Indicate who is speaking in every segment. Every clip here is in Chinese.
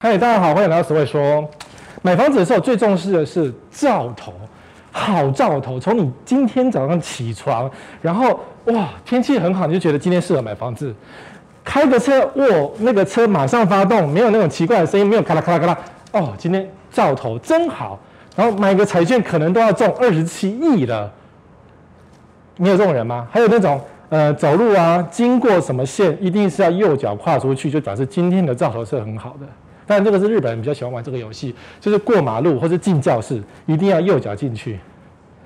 Speaker 1: 嗨，大家好，欢迎来到史会说。买房子的时候最重视的是兆头，好兆头。从你今天早上起床，然后哇，天气很好，你就觉得今天适合买房子。开个车，哇，那个车马上发动，没有那种奇怪的声音，没有咔啦咔啦咔啦。哦，今天兆头真好。然后买个彩券，可能都要中二十七亿了。你有这种人吗？还有那种呃，走路啊，经过什么线，一定是要右脚跨出去，就表示今天的兆头是很好的。但这个是日本人比较喜欢玩这个游戏，就是过马路或者进教室，一定要右脚进去，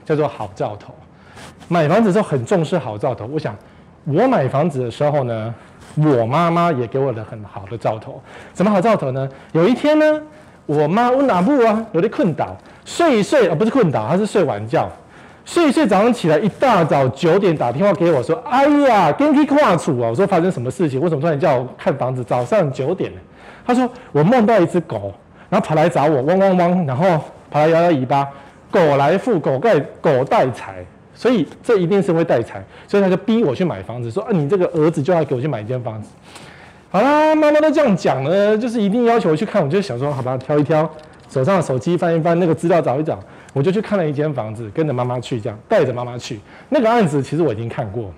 Speaker 1: 叫做好兆头。买房子的时候很重视好兆头。我想，我买房子的时候呢，我妈妈也给我了很好的兆头。什么好兆头呢？有一天呢，我妈我哪部啊，有点困倒，睡一睡啊，不是困倒，她是睡晚觉，睡一睡早上起来，一大早九点打电话给我说：“哎呀，跟你跨处啊！”我说：“发生什么事情？为什么突然叫我看房子？早上九点呢？”他说：“我梦到一只狗，然后跑来找我，汪汪汪，然后跑来摇摇尾巴。狗来富，狗盖狗带财，所以这一定是会带财。所以他就逼我去买房子，说：‘啊，你这个儿子就要给我去买一间房子。’好啦，妈妈都这样讲了，就是一定要求我去看。我就想说，好吧，挑一挑，手上的手机翻一翻，那个资料找一找，我就去看了一间房子，跟着妈妈去，这样带着妈妈去。那个案子其实我已经看过。”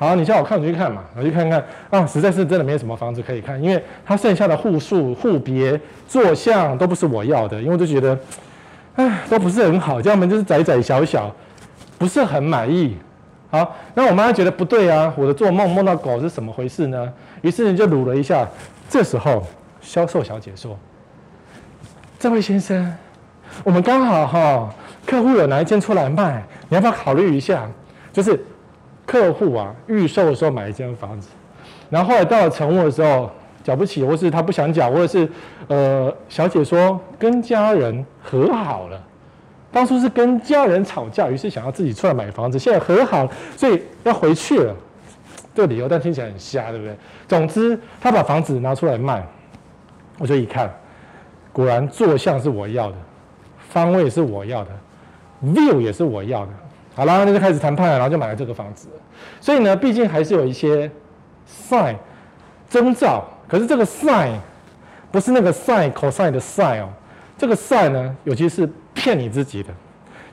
Speaker 1: 好，你叫我看，我就去看嘛，我去看看啊，实在是真的没什么房子可以看，因为它剩下的户数、户别、坐向都不是我要的，因为我就觉得，唉，都不是很好，家门就是窄窄小小，不是很满意。好，那我妈觉得不对啊，我的做梦梦到狗是怎么回事呢？于是你就撸了一下，这时候销售小姐说：“这位先生，我们刚好哈，客户有拿一间出来卖，你要不要考虑一下？就是。”客户啊，预售的时候买一间房子，然后后来到了成屋的时候缴不起，或是他不想缴，或者是呃，小姐说跟家人和好了，当初是跟家人吵架，于是想要自己出来买房子，现在和好，所以要回去了。这个理由，但听起来很瞎，对不对？总之，他把房子拿出来卖，我就一看，果然坐向是我要的，方位是我要的，view 也是我要的。好了，那就开始谈判了，然后就买了这个房子。所以呢，毕竟还是有一些 sign 征兆。可是这个 sign 不是那个 sin cosine 的 sign 哦，这个 sign 呢，尤其是骗你自己的，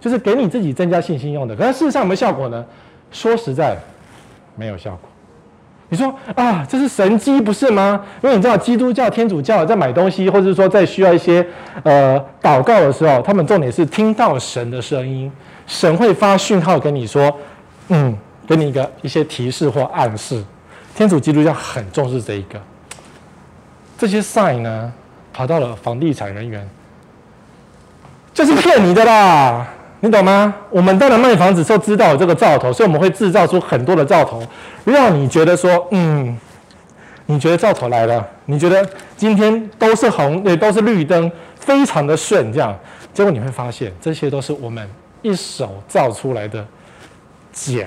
Speaker 1: 就是给你自己增加信心用的。可是事实上有没有效果呢？说实在，没有效果。你说啊，这是神迹不是吗？因为你知道基督教、天主教在买东西，或者说在需要一些呃祷告的时候，他们重点是听到神的声音。神会发讯号跟你说，嗯，给你一个一些提示或暗示。天主基督教很重视这一个。这些 sign 呢，跑到了房地产人员，就是骗你的啦，你懂吗？我们当然卖房子时候知道有这个兆头，所以我们会制造出很多的兆头，让你觉得说，嗯，你觉得兆头来了，你觉得今天都是红，也，都是绿灯，非常的顺，这样，结果你会发现，这些都是我们。一手造出来的假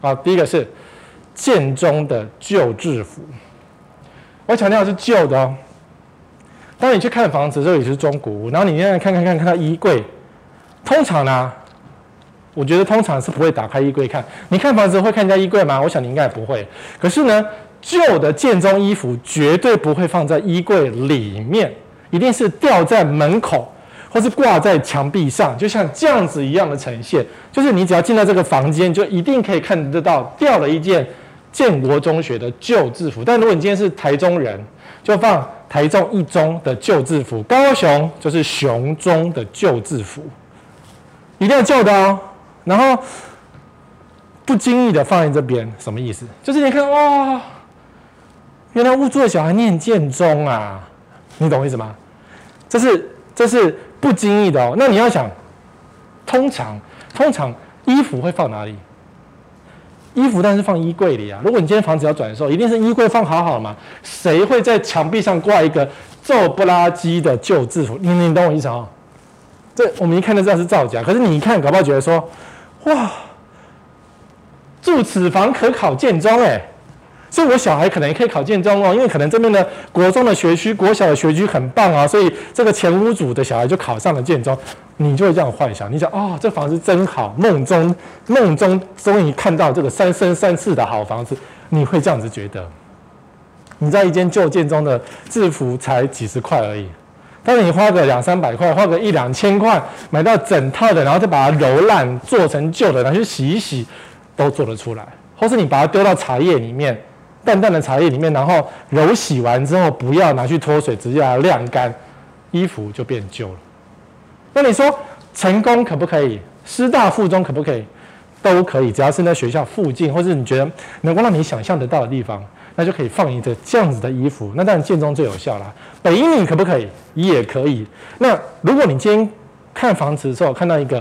Speaker 1: 啊！第一个是建中的旧制服，我强调是旧的哦。当你去看房子，这里是中古屋，然后你现在看看看看到衣柜，通常呢，我觉得通常是不会打开衣柜看。你看房子会看人家衣柜吗？我想你应该不会。可是呢，旧的建中衣服绝对不会放在衣柜里面，一定是吊在门口。或是挂在墙壁上，就像这样子一样的呈现，就是你只要进到这个房间，就一定可以看得到掉了一件建国中学的旧制服。但如果你今天是台中人，就放台中一中的旧制服；高雄就是雄中的旧制服，一定要旧的哦。然后不经意的放在这边，什么意思？就是你看哇，原来屋主的小孩念建中啊，你懂我意思吗？这是这是。不经意的哦，那你要想，通常通常衣服会放哪里？衣服当然是放衣柜里啊。如果你今天房子要转售，一定是衣柜放好好嘛。谁会在墙壁上挂一个皱不拉几的旧制服？你你懂我意思啊？这我们一看就知道是造假。可是你一看，搞不好觉得说，哇，住此房可考建中哎。所以，我小孩可能也可以考建中哦，因为可能这边的国中的学区、国小的学区很棒啊，所以这个前屋主的小孩就考上了建中，你就会这样幻想。你想，哦，这房子真好，梦中梦中终于看到这个三生三世的好房子，你会这样子觉得。你在一间旧建中的制服才几十块而已。但是你花个两三百块，花个一两千块买到整套的，然后再把它揉烂做成旧的，拿去洗一洗，都做得出来。或是你把它丢到茶叶里面，淡淡的茶叶里面，然后揉洗完之后，不要拿去脱水，直接把它晾干，衣服就变旧了。那你说成功可不可以？师大附中可不可以？都可以，只要是在学校附近，或是你觉得能够让你想象得到的地方。那就可以放一个这样子的衣服，那当然建中最有效啦。北一女可不可以？也可以。那如果你今天看房子的时候看到一个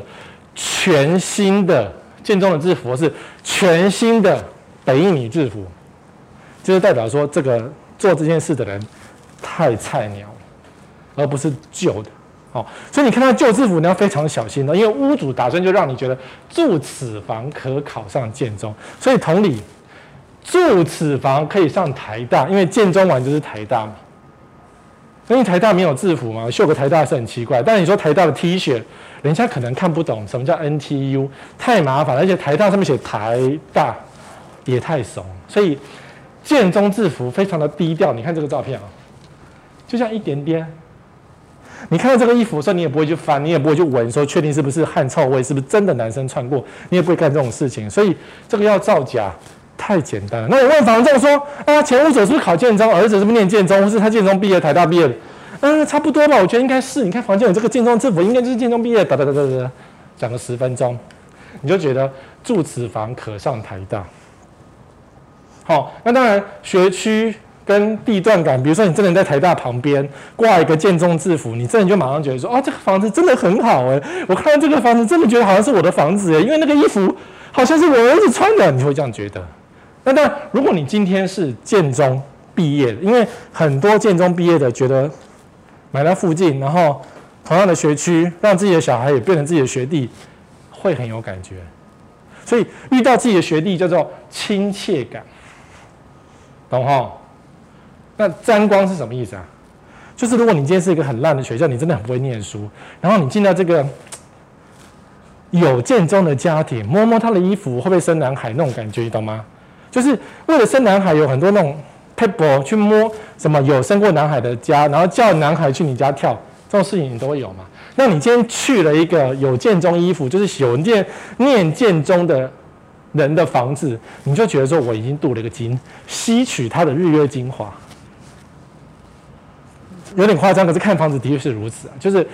Speaker 1: 全新的建中的制服，是全新的北一女制服，就是代表说这个做这件事的人太菜鸟了，而不是旧的。哦，所以你看到旧制服，你要非常小心的，因为屋主打算就让你觉得住此房可考上建中，所以同理。住此房可以上台大，因为建中完就是台大嘛。因为台大没有制服嘛，绣个台大是很奇怪。但你说台大的 T 恤，人家可能看不懂什么叫 NTU，太麻烦。而且台大上面写台大也太怂，所以建中制服非常的低调。你看这个照片啊，就像一点点。你看到这个衣服的时候，你也不会去翻，你也不会去闻，说确定是不是汗臭味，是不是真的男生穿过，你也不会干这种事情。所以这个要造假。太简单了。那我问房仲说：“啊，前屋主是不是考建中？儿子是不是念建中？或是他建中毕业，台大毕业的？嗯，差不多吧。我觉得应该是。你看房间有这个建中制服，应该就是建中毕业。哒哒哒哒哒，讲了十分钟，你就觉得住此房可上台大。好，那当然学区跟地段感，比如说你真的在台大旁边挂一个建中制服，你真的就马上觉得说：啊，这个房子真的很好哎！我看到这个房子，真的觉得好像是我的房子哎，因为那个衣服好像是我儿子穿的，你会这样觉得。”那但如果你今天是建中毕业的，因为很多建中毕业的觉得买在附近，然后同样的学区，让自己的小孩也变成自己的学弟，会很有感觉。所以遇到自己的学弟叫做亲切感，懂哈？那沾光是什么意思啊？就是如果你今天是一个很烂的学校，你真的很不会念书，然后你进到这个有建中的家庭，摸摸他的衣服会不会生男孩那种感觉，你懂吗？就是为了生男孩，有很多那种 table 去摸什么有生过男孩的家，然后叫男孩去你家跳，这种事情你都会有嘛？那你今天去了一个有建中衣服，就是有念念建中的人的房子，你就觉得说我已经镀了一个金，吸取他的日月精华，有点夸张，可是看房子的确是如此啊。就是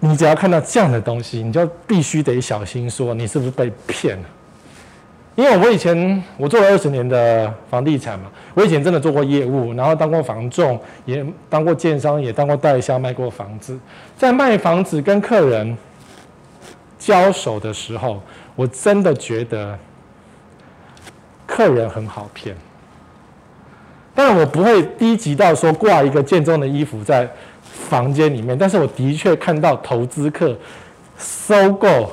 Speaker 1: 你只要看到这样的东西，你就必须得小心，说你是不是被骗了。因为我以前我做了二十年的房地产嘛，我以前真的做过业务，然后当过房仲，也当过建商，也当过代销，卖过房子。在卖房子跟客人交手的时候，我真的觉得客人很好骗。当然我不会低级到说挂一个建中的衣服在房间里面，但是我的确看到投资客收购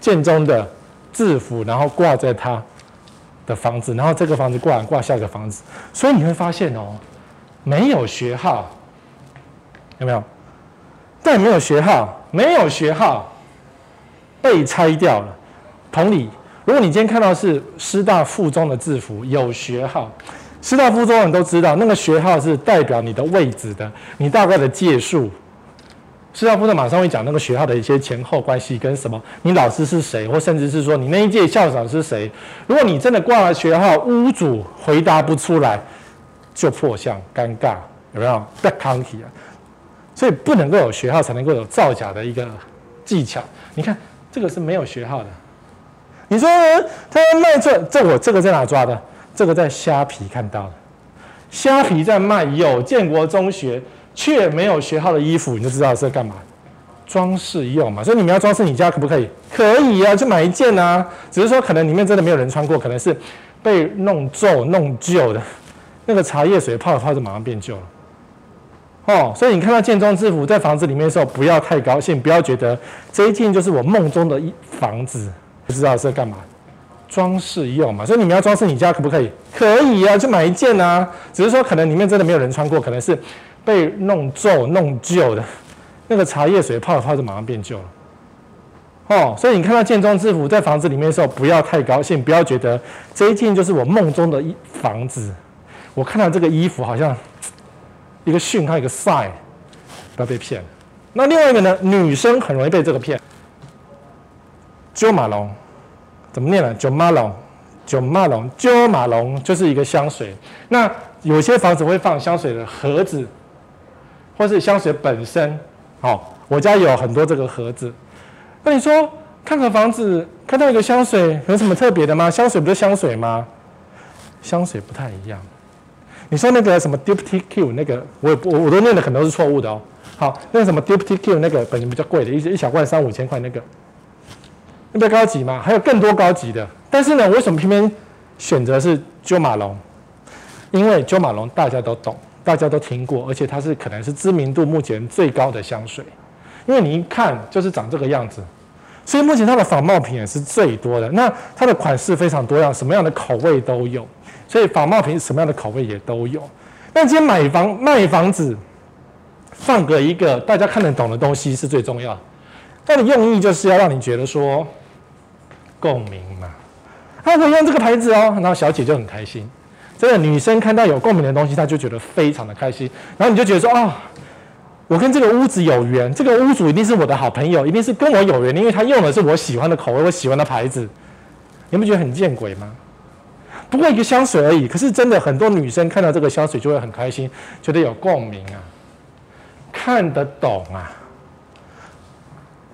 Speaker 1: 建中的。制服，然后挂在他的房子，然后这个房子挂完挂下一个房子，所以你会发现哦，没有学号，有没有？但没有学号，没有学号被拆掉了。同理，如果你今天看到是师大附中的制服，有学号，师大附中人都知道，那个学号是代表你的位置的，你大概的届数。师大附中马上会讲那个学校的一些前后关系跟什么，你老师是谁，或甚至是说你那一届校长是谁。如果你真的挂了学号，屋主回答不出来，就破相尴尬，有没有？Back county 啊，所以不能够有学号才能够有造假的一个技巧。你看这个是没有学号的，你说他卖这这我这个在哪抓的？这个在虾皮看到的，虾皮在卖有建国中学。却没有学号的衣服，你就知道是干嘛？装饰用嘛。所以你们要装饰你家可不可以？可以啊，就买一件啊。只是说可能里面真的没有人穿过，可能是被弄皱、弄旧的。那个茶叶水泡一泡就马上变旧了。哦，所以你看到建中制服在房子里面的时候，不要太高兴，不要觉得这一件就是我梦中的一房子，不知道是在干嘛？装饰用嘛。所以你们要装饰你家可不可以？可以啊，就买一件啊。只是说可能里面真的没有人穿过，可能是。被弄皱、弄旧的，那个茶叶水泡一泡就马上变旧了。哦，所以你看到建中制服在房子里面的时候，不要太高兴，不要觉得这一件就是我梦中的一房子。我看到这个衣服好像一个讯号，一个 sign，不要被骗。那另外一个呢，女生很容易被这个骗。Jo Malone 怎么念呢？Jo Malone，Jo Malone，Jo Malone 就是一个香水。那有些房子会放香水的盒子，或是香水本身。好、哦，我家有很多这个盒子。那你说看个房子看到一个香水有什么特别的吗？香水不是香水吗？香水不太一样。你说那个什么 Diptyque Q 那个，我我我都念的可能都是错误的哦。好，那个什么 Diptyque Q 那个本身比较贵的，一一小罐三五千块那个，那比较高级吗？还有更多高级的。但是呢，为什么偏偏选择是 Jo Malone？因为 Jo Malone 大家都懂，大家都听过，而且它是可能是知名度目前最高的香水。因为你一看就是长这个样子，所以目前它的仿冒品也是最多的。那它的款式非常多样，什么样的口味都有，所以仿冒品什么样的口味也都有。那今天买房卖房子，放个一个大家看得懂的东西是最重要。它的用意就是要让你觉得说共鸣嘛。他可以用这个牌子哦，然后小姐就很开心。真的，女生看到有共鸣的东西，她就觉得非常的开心。然后你就觉得说。哦我跟这个屋子有缘，这个屋主一定是我的好朋友，一定是跟我有缘，因为他用的是我喜欢的口味，我喜欢的牌子。你们觉得很见鬼吗？不过一个香水而已，可是真的很多女生看到这个香水就会很开心，觉得有共鸣啊，看得懂啊。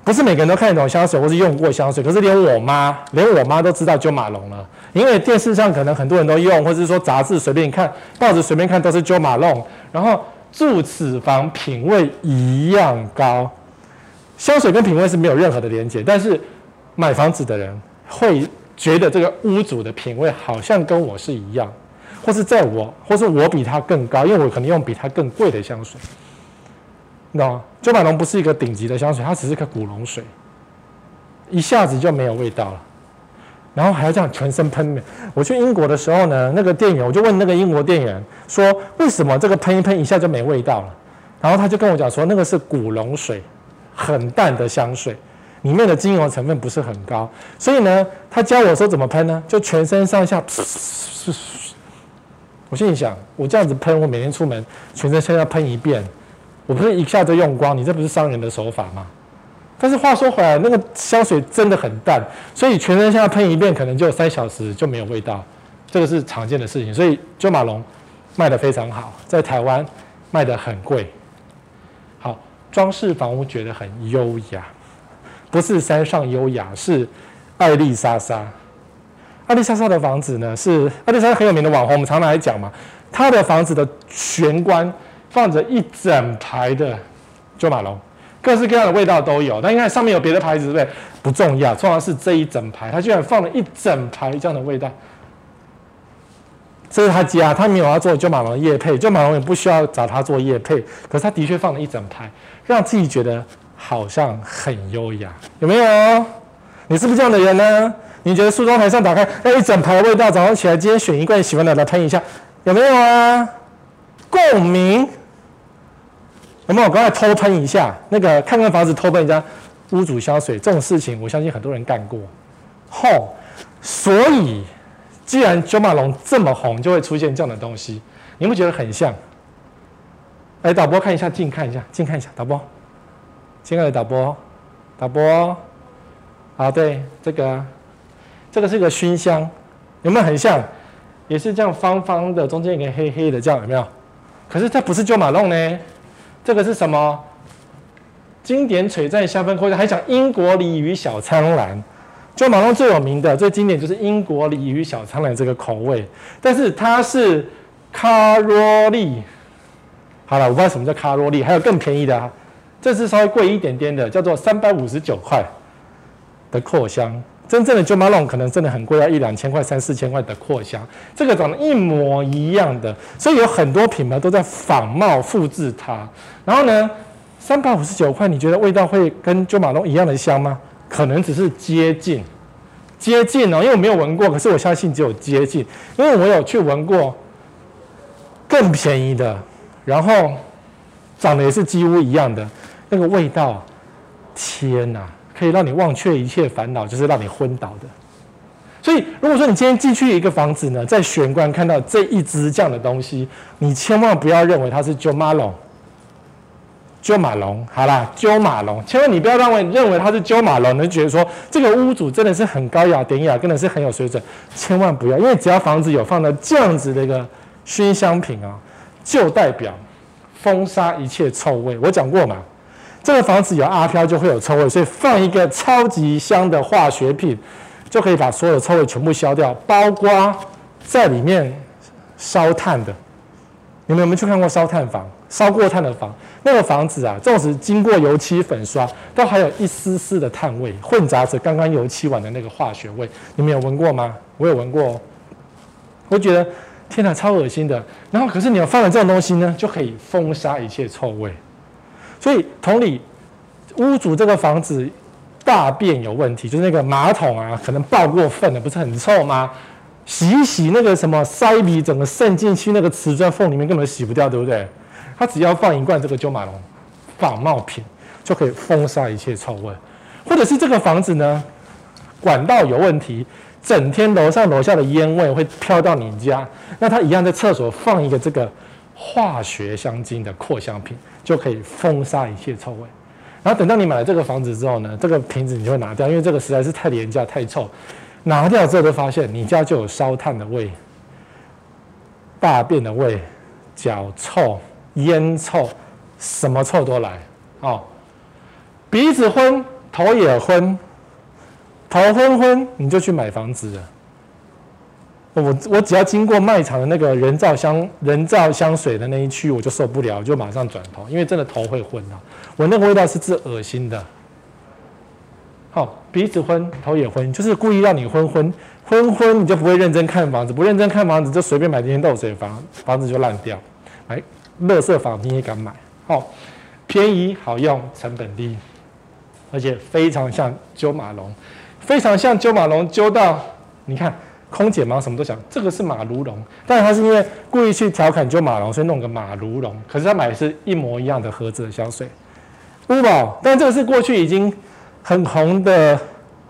Speaker 1: 不是每个人都看得懂香水，或是用过香水，可是连我妈，连我妈都知道 Jo Malone 了，因为电视上可能很多人都用，或者是说杂志随便看，报纸随便看都是 Jo Malone，然后。住此房品味一样高，香水跟品味是没有任何的连接，但是买房子的人会觉得这个屋主的品味好像跟我是一样，或是在我，或是我比他更高，因为我可能用比他更贵的香水。那 Jo Malone 不是一个顶级的香水，它只是个古龙水，一下子就没有味道了。然后还要这样全身喷。我去英国的时候呢，那个店员我就问那个英国店员说：“为什么这个喷一喷一下就没味道了？”然后他就跟我讲说：“那个是古龙水，很淡的香水，里面的精油成分不是很高。所以呢，他教我说怎么喷呢？就全身上下。”我心里想：我这样子喷，我每天出门全身上下喷一遍，我不是一下就用光？你这不是商人的手法吗？但是话说回来，那个香水真的很淡，所以全身上下喷一遍，可能就三小时就没有味道，这个是常见的事情。所以周马龙卖得非常好，在台湾卖得很贵。好，装饰房屋觉得很优雅，不是山上优雅，是爱丽莎莎。爱丽莎莎的房子呢，是爱丽莎莎很有名的网红，我们常常来讲嘛。她的房子的玄关放着一整排的 Jo Malone。各式各样的味道都有，但你看上面有别的牌子，对不对？不重要，重要是这一整排，他居然放了一整排这样的味道。这是他家，他没有要做 Jo Malone 的业配，Jo Malone 也不需要找他做叶配，可是他的确放了一整排，让自己觉得好像很优雅，有没有？你是不是这样的人呢？你觉得梳妆台上打开那一整排的味道，早上起来今天选一罐喜欢的来喷一下，有没有啊？共鸣。有没有？我刚才偷喷一下，那个看看房子偷喷人家屋主香水这种事情，我相信很多人干过。吼，所以既然九马龙这么红，就会出现这样的东西，你会觉得很像？来，导播看一下，近看一下，近看一下，导播，亲爱的导播，导播，好，对，这个，这个是个熏香，有没有很像？也是这样方方的，中间一个黑黑的，这样有没有？可是这不是九马龙呢？这个是什么？经典璀璨香氛口味，还讲英国鲤鱼小苍兰。就马东最有名的、最经典就是英国鲤鱼小苍兰这个口味，但是它是卡罗利。好了，我不知道什么叫卡罗利，还有更便宜的啊，这是稍微贵一点点的，叫做三百五十九块的扩香。真正的 Jo m a l o n 可能真的很贵，要一两千块、三四千块的扩香，这个长得一模一样的，所以有很多品牌都在仿冒复制它。然后呢，三百五十九块，你觉得味道会跟 Jo m a l o n 一样的香吗？可能只是接近，接近哦，因为我没有闻过，可是我相信只有接近，因为我有去闻过更便宜的，然后长得也是几乎一样的，那个味道，天哪！可以让你忘却一切烦恼，就是让你昏倒的。所以，如果说你今天进去一个房子呢，在玄关看到这一只这样的东西，你千万不要认为它是鸠马龙。鸠马龙，好啦，鸠马龙，千万你不要认为认为它是鸠马龙，你就觉得说这个屋主真的是很高雅典雅，真的是很有水准，千万不要，因为只要房子有放到这样子的一个熏香品啊，就代表封杀一切臭味。我讲过嘛，这个房子有阿飘就会有臭味，所以放一个超级香的化学品，就可以把所有的臭味全部消掉，包括在里面烧炭的。你们有没有去看过烧炭房？烧过炭的房，那个房子啊，纵使经过油漆粉刷，都还有一丝丝的炭味，混杂着刚刚油漆完的那个化学味。你们有闻过吗？我有闻过哦。我觉得天哪，超恶心的。然后，可是你要放了这种东西呢，就可以封杀一切臭味。所以，同理，屋主这个房子大便有问题，就是那个马桶啊，可能爆过粪了，不是很臭吗？洗一洗那个什么塞鼻，整个渗进去那个瓷砖缝里面，根本洗不掉，对不对？他只要放一罐这个九马龙仿冒品，就可以封杀一切臭味，或者是这个房子呢，管道有问题，整天楼上楼下的烟味会飘到你家，那他一样在厕所放一个这个化学香精的扩香品，就可以封杀一切臭味。然后等到你买了这个房子之后呢，这个瓶子你就会拿掉，因为这个实在是太廉价太臭，拿掉之后就发现你家就有烧炭的味、大便的味、脚臭。烟臭，什么臭都来哦。鼻子昏，头也昏，头昏昏，你就去买房子了。我我只要经过卖场的那个人造香人造香水的那一区，我就受不了，我就马上转头，因为真的头会昏啊。我那个味道是治恶心的。好、鼻子昏，头也昏，就是故意让你昏昏昏昏，你就不会认真看房子，不认真看房子就随便买点漏水房，房子就烂掉。哎。乐色房你也敢买？哦，便宜好用，成本低，而且非常像九马龙，非常像九马龙，揪到你看，空姐嘛什么都想，这个是马如龙，但是他是因为故意去调侃九马龙，所以弄个马如龙。可是他买的是一模一样的盒子的香水，乌宝，但这个是过去已经很红的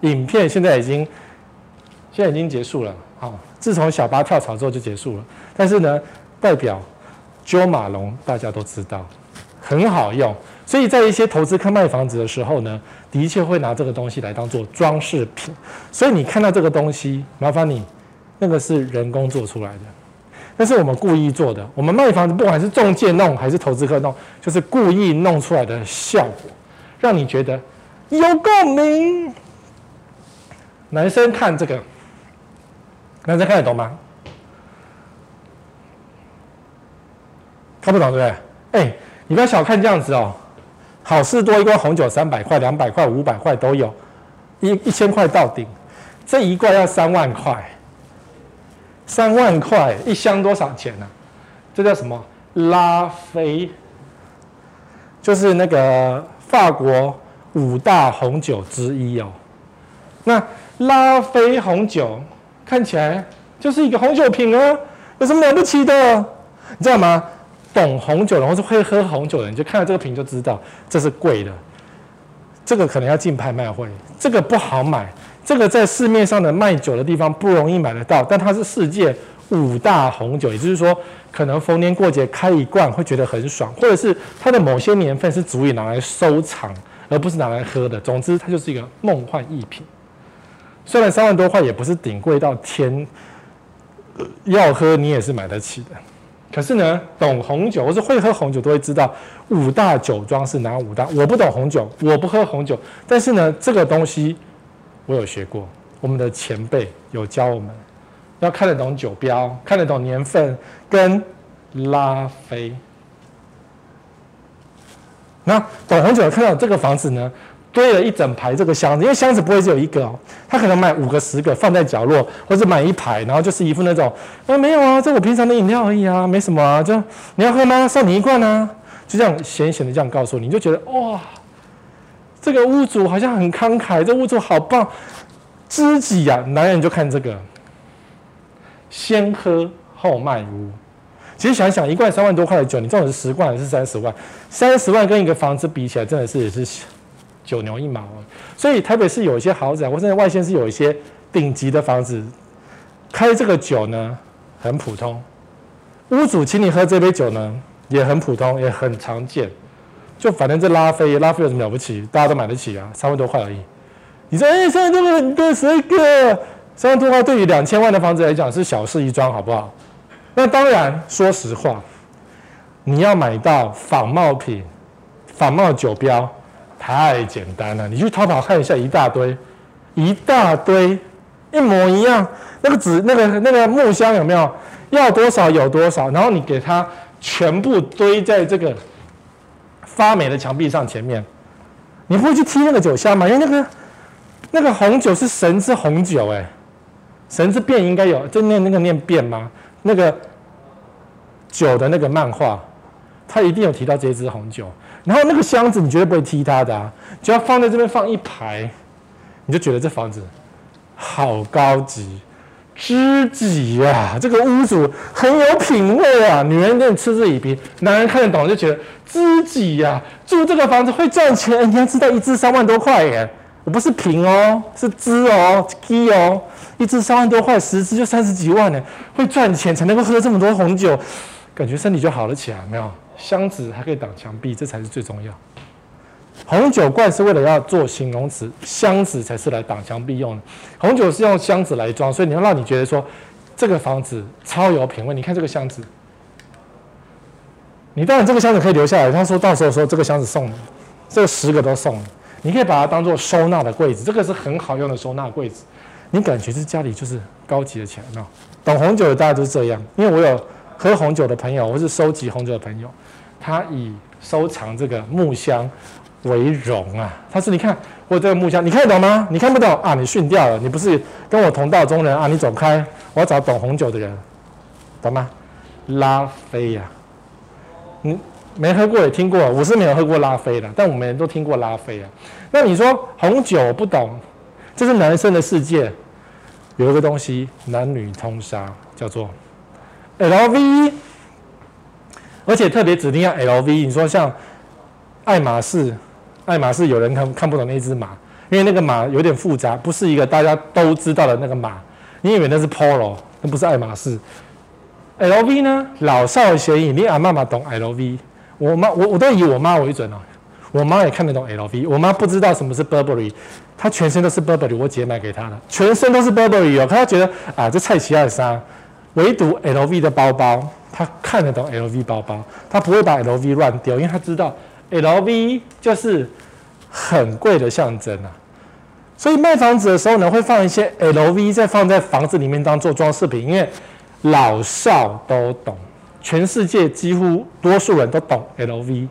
Speaker 1: 影片，现在已经现在已经结束了。好，自从小八跳槽之后就结束了，但是呢，代表。九马龙大家都知道，很好用，所以在一些投资客卖房子的时候呢，的确会拿这个东西来当做装饰品。所以你看到这个东西，麻烦你，那个是人工做出来的，那是我们故意做的。我们卖房子，不管是中介弄还是投资客弄，就是故意弄出来的效果，让你觉得有共鸣。男生看这个，男生看得懂吗？看不懂对不对？哎，你不要小看这样子哦。好事多一罐红酒三百块、两百块、五百块都有，一一千块到顶。这一罐要三万块，三万块一箱多少钱呢、这叫什么？拉菲，就是那个法国五大红酒之一哦。那拉菲红酒看起来就是一个红酒瓶啊，有什么了不起的？你知道吗？懂红酒的，或是会喝红酒的人，就看到这个瓶就知道这是贵的。这个可能要进拍卖会，这个不好买。这个在市面上的卖酒的地方不容易买得到，但它是世界五大红酒，也就是说，可能逢年过节开一罐会觉得很爽，或者是它的某些年份是足以拿来收藏，而不是拿来喝的。总之，它就是一个梦幻一品。虽然三万多块也不是顶贵到天，呃要喝你也是买得起的。可是呢，懂红酒或是会喝红酒都会知道五大酒庄是哪五大。我不懂红酒，我不喝红酒，但是呢，这个东西我有学过，我们的前辈有教我们，要看得懂酒标，看得懂年份跟拉菲。那懂红酒看到这个房子呢，堆了一整排这个箱子，因为箱子不会只有一个哦，他可能买五个、十个放在角落，或者买一排，然后就是一副那种，啊没有啊，这我平常的饮料而已啊，没什么啊，就你要喝吗？送你一罐啊，就这样闲闲的这样告诉你，你就觉得哇，这个屋主好像很慷慨，这屋主好棒，知己呀、啊，男人就看这个，先喝后卖屋。其实想想，一罐三万多块的酒，你这种是十罐还是三十万？三十万跟一个房子比起来，真的是也是。九牛一毛，所以台北市有一些豪宅，或者外县市有一些顶级的房子，开这个酒呢很普通，屋主请你喝这杯酒呢也很普通，也很常见。就反正这拉菲，拉菲有什么了不起？大家都买得起啊，三万多块而已。你说，哎，三万多块很多，谁个？三万多块对于两千万的房子来讲是小事一桩，好不好？那当然，说实话，你要买到仿冒品、仿冒酒标，太简单了。你去淘宝看一下，一大堆，一大堆，一模一样。那个纸、那个那个木箱有没有？要多少有多少，然后你给它全部堆在这个。发霉的墙壁上前面，你不会去踢那个酒箱吗？因为那个那个红酒是神之红酒，哎，神之变应该有，就念那个念变吗？那个酒的那个漫画，他一定有提到这支红酒。然后那个箱子你绝对不会踢它的，只要放在这边放一排，你就觉得这房子好高级。知己呀，这个屋主很有品味啊！女人跟你嗤之以鼻，男人看得懂就觉得知己呀，住这个房子会赚钱。你要知道，一支三万多块耶，我不是平哦，是支哦，基哦，一支三万多块，十支就三十几万呢，会赚钱才能够喝这么多红酒，感觉身体就好了起来，没有？箱子还可以挡墙壁，这才是最重要。红酒罐是为了要做形容词，箱子才是来挡墙壁用的。红酒是用箱子来装，所以你要让你觉得说这个房子超有品味。你看这个箱子，你当然这个箱子可以留下来。他说到时候说这个箱子送你，这十个都送你。你可以把它当做收纳的柜子，这个是很好用的收纳柜子。你感觉是家里就是高级了起来。懂红酒的大家都是这样，因为我有喝红酒的朋友，或是收集红酒的朋友，他以收藏这个木箱。为荣啊！他说：“你看我这个木箱，你看得懂吗？你看不懂啊？你逊掉了，你不是跟我同道中人啊！你走开！我要找懂红酒的人，懂吗？拉菲呀、啊，你没喝过也听过，我是没有喝过拉菲的，但我们人都听过拉菲啊。那你说红酒不懂，这是男生的世界，有一个东西男女通杀，叫做 LV，而且特别指定要 LV。你说像爱马仕。”爱马仕有人看看不懂那只马，因为那个马有点复杂，不是一个大家都知道的那个马。你以为那是 Polo，那不是爱马仕。LV 呢，老少咸宜。你阿妈妈懂 LV，我妈我我都以我妈为准哦。我妈也看得懂 LV，我妈不知道什么是 Burberry，她全身都是 Burberry，我姐买给她的，全身都是 Burberry 哦。可她觉得啊，这菜奇二莎，唯独 LV 的包包，他看得懂 LV 包包，他不会把 LV 乱丢，因为他知道。LV 就是很贵的象征啊，所以卖房子的时候呢，会放一些 LV，再放在房子里面当做装饰品，因为老少都懂，全世界几乎多数人都懂 LV。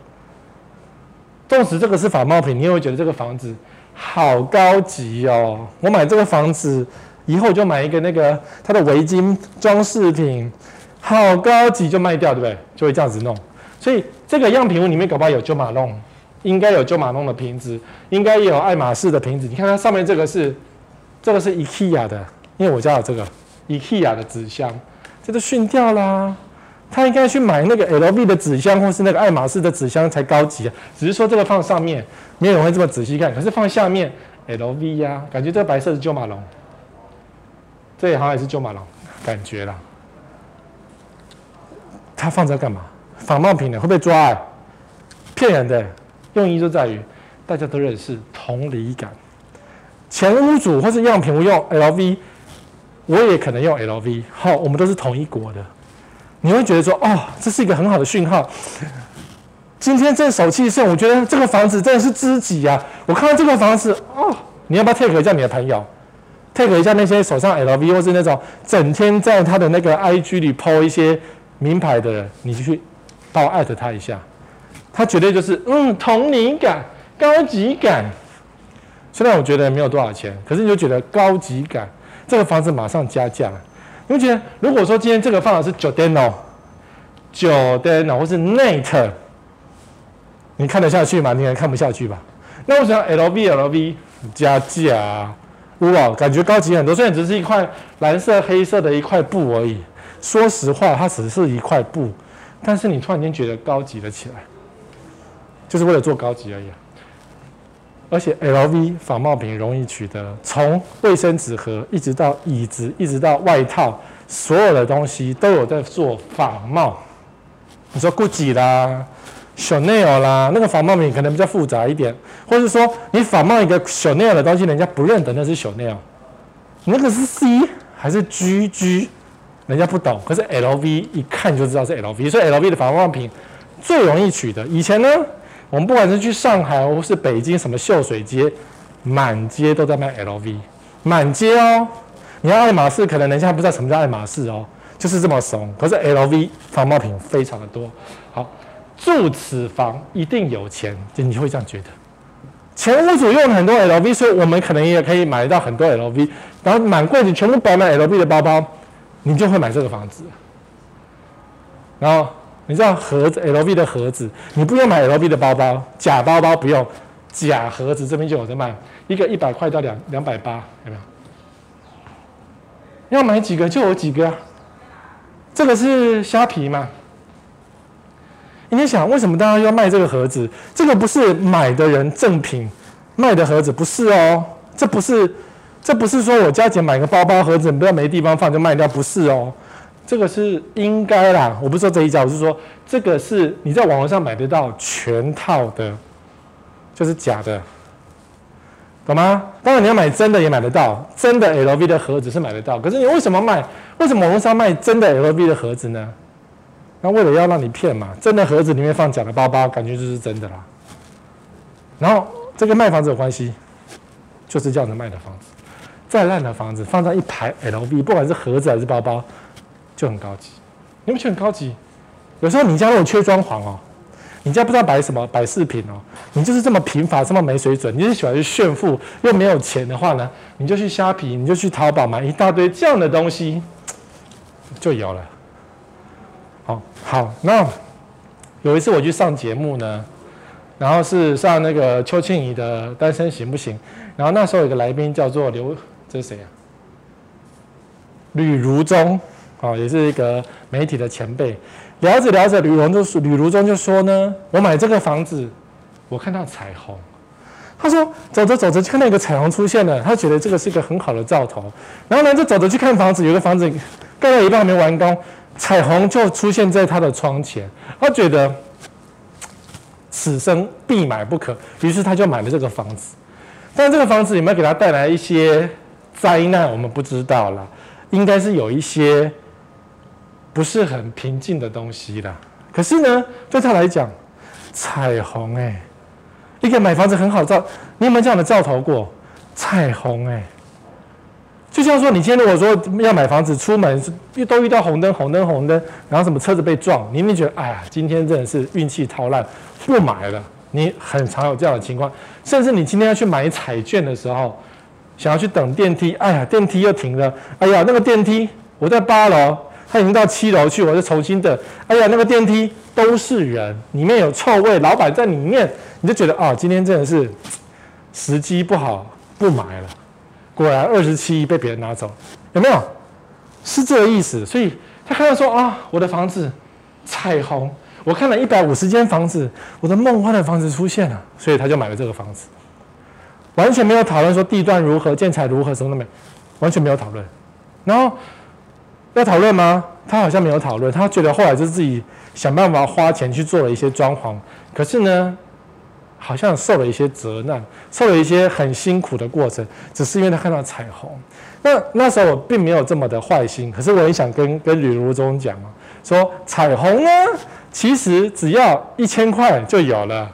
Speaker 1: 纵使这个是仿冒品，你也会觉得这个房子好高级哦。我买这个房子以后就买一个那个它的围巾装饰品，好高级就卖掉，对不对？就会这样子弄。所以这个样品屋里面搞不好有祖马龙，应该有祖马龙的瓶子，应该也有爱马仕的瓶子。你看它上面这个是，这个是 IKEA 的，因为我家有这个 IKEA 的纸箱，这都逊掉啦。他应该去买那个 LV 的纸箱，或是那个爱马仕的纸箱才高级啊。只是说这个放上面，没有人会这么仔细看。可是放下面 LV 呀、感觉这个白色是祖马龙，这也好像也是旧马龙，感觉啦。它放在干嘛？仿冒品的会被抓、欸，骗人的用意就在于大家都认识同理感。前屋主或是样品屋用 LV，我也可能用 LV。好，我们都是同一国的，你会觉得说哦，这是一个很好的讯号。今天这手气盛，我觉得这个房子真的是知己啊！我看到这个房子哦，你要不要 take 一下你的朋友，take 一下那些手上 LV 或是那种整天在他的那个 IG 里 po 一些名牌的人，你就去。帮我艾特他一下，他绝对就是嗯，同理感、高级感。虽然我觉得没有多少钱，可是你就觉得高级感。这个房子马上加价。你会觉得，如果说今天这个放的是 Giordano、Giordano 或是 Net，你看得下去吗？你也看不下去吧？那我想 LV、LV 加价，哇，感觉高级很多。虽然只是一块蓝色、黑色的一块布而已。说实话，它只是一块布。但是你突然间觉得高级了起来，就是为了做高级而已。而且 LV 仿冒品容易取得，从卫生纸盒一直到椅子，一直到外套，所有的东西都有在做仿冒。你说 GUCCI 啦、Chanel 啦，那个仿冒品可能比较复杂一点，或者说你仿冒一个 Chanel 的东西，人家不认得那是 Chanel，那个是 C 还是 GG，人家不懂。可是 LV 一看就知道是 LV，所以 LV 的仿冒品最容易取得。以前呢？我们不管是去上海或是北京，什么秀水街，满街都在卖 LV，满街哦。你要爱马仕，可能人家还不知道什么叫爱马仕哦，就是这么怂。可是 LV 仿冒品非常的多。好，住此房一定有钱，就你会这样觉得。前屋主用很多 LV，所以我们可能也可以买到很多 LV。然后满柜子全部摆满 LV 的包包，你就会买这个房子。然后。你知道盒子 LV 的盒子，你不用买 LV 的包包，假包包不用，假盒子这边就有在卖，一个一百块到两两百八，有没有？要买几个就有几个啊。这个是虾皮吗？你想为什么大家要卖这个盒子？这个不是买的人赠品卖的盒子，不是哦，这不是，这不是说我加钱买个包包盒子，你不要没地方放就卖掉，不是哦。这个是应该啦，我不是说这一家，我是说这个是你在网络上买得到全套的，就是假的，懂吗？当然你要买真的也买得到，真的 LV 的盒子是买得到。可是你为什么卖？为什么网络上卖真的 LV 的盒子呢？那为了要让你骗嘛，真的盒子里面放假的包包，感觉就是真的啦。然后这跟卖房子有关系，就是这样子卖的房子，再烂的房子放在一排 LV，不管是盒子还是包包。就很高级，你不觉得很高级？有时候你家如果缺装潢哦，你家不知道摆什么摆饰品哦，你就是这么贫乏，这么没水准，你是喜欢去炫富又没有钱的话呢，你就去虾皮，你就去淘宝买一大堆这样的东西，就有了。好，那有一次我去上节目呢，然后是上那个邱庆怡的《单身行不行》，然后那时候有个来宾叫做刘，这是谁啊？吕如中。哦，也是一个媒体的前辈，聊着聊着，吕如中吕如中就说呢：“我买这个房子，我看到彩虹。”他说：“走着走着，就看到一个彩虹出现了，他觉得这个是一个很好的兆头。然后呢，就走着去看房子，有个房子盖到一半还没完工，彩虹就出现在他的窗前，他觉得此生必买不可，于是他就买了这个房子。但这个房子有没有给他带来一些灾难，我们不知道了，应该是有一些。”不是很平静的东西啦。可是呢，对他来讲，彩虹哎、欸，一个买房子很好照。你有没有这样的兆头过？彩虹哎、就像说，你今天如果说要买房子，出门遇都遇到红灯，红灯，红灯，然后什么车子被撞，你一定觉得哎呀，今天真的是运气超烂，不买了。你很常有这样的情况，甚至你今天要去买彩券的时候，想要去等电梯，哎呀，电梯又停了，哎呀，那个电梯我在八楼。它已经到七楼去，我就重新的。哎呀，那个电梯都是人，里面有臭味，老板在里面，你就觉得啊、哦，今天真的是时机不好，不买了。果然二十七亿被别人拿走，有没有？是这个意思。所以他看到说啊、我的房子彩虹，我看了一百五十间房子，我的梦幻的房子出现了，所以他就买了这个房子，完全没有讨论说地段如何、建材如何，什么都没，完全没有讨论。然后。要讨论吗？他好像没有讨论，他觉得后来就是自己想办法花钱去做了一些装潢，可是呢，好像受了一些责难，受了一些很辛苦的过程，只是因为他看到彩虹。那那时候我并没有这么的坏心，可是我也想跟跟吕如中讲啊，说彩虹呢，其实只要一千块就有了，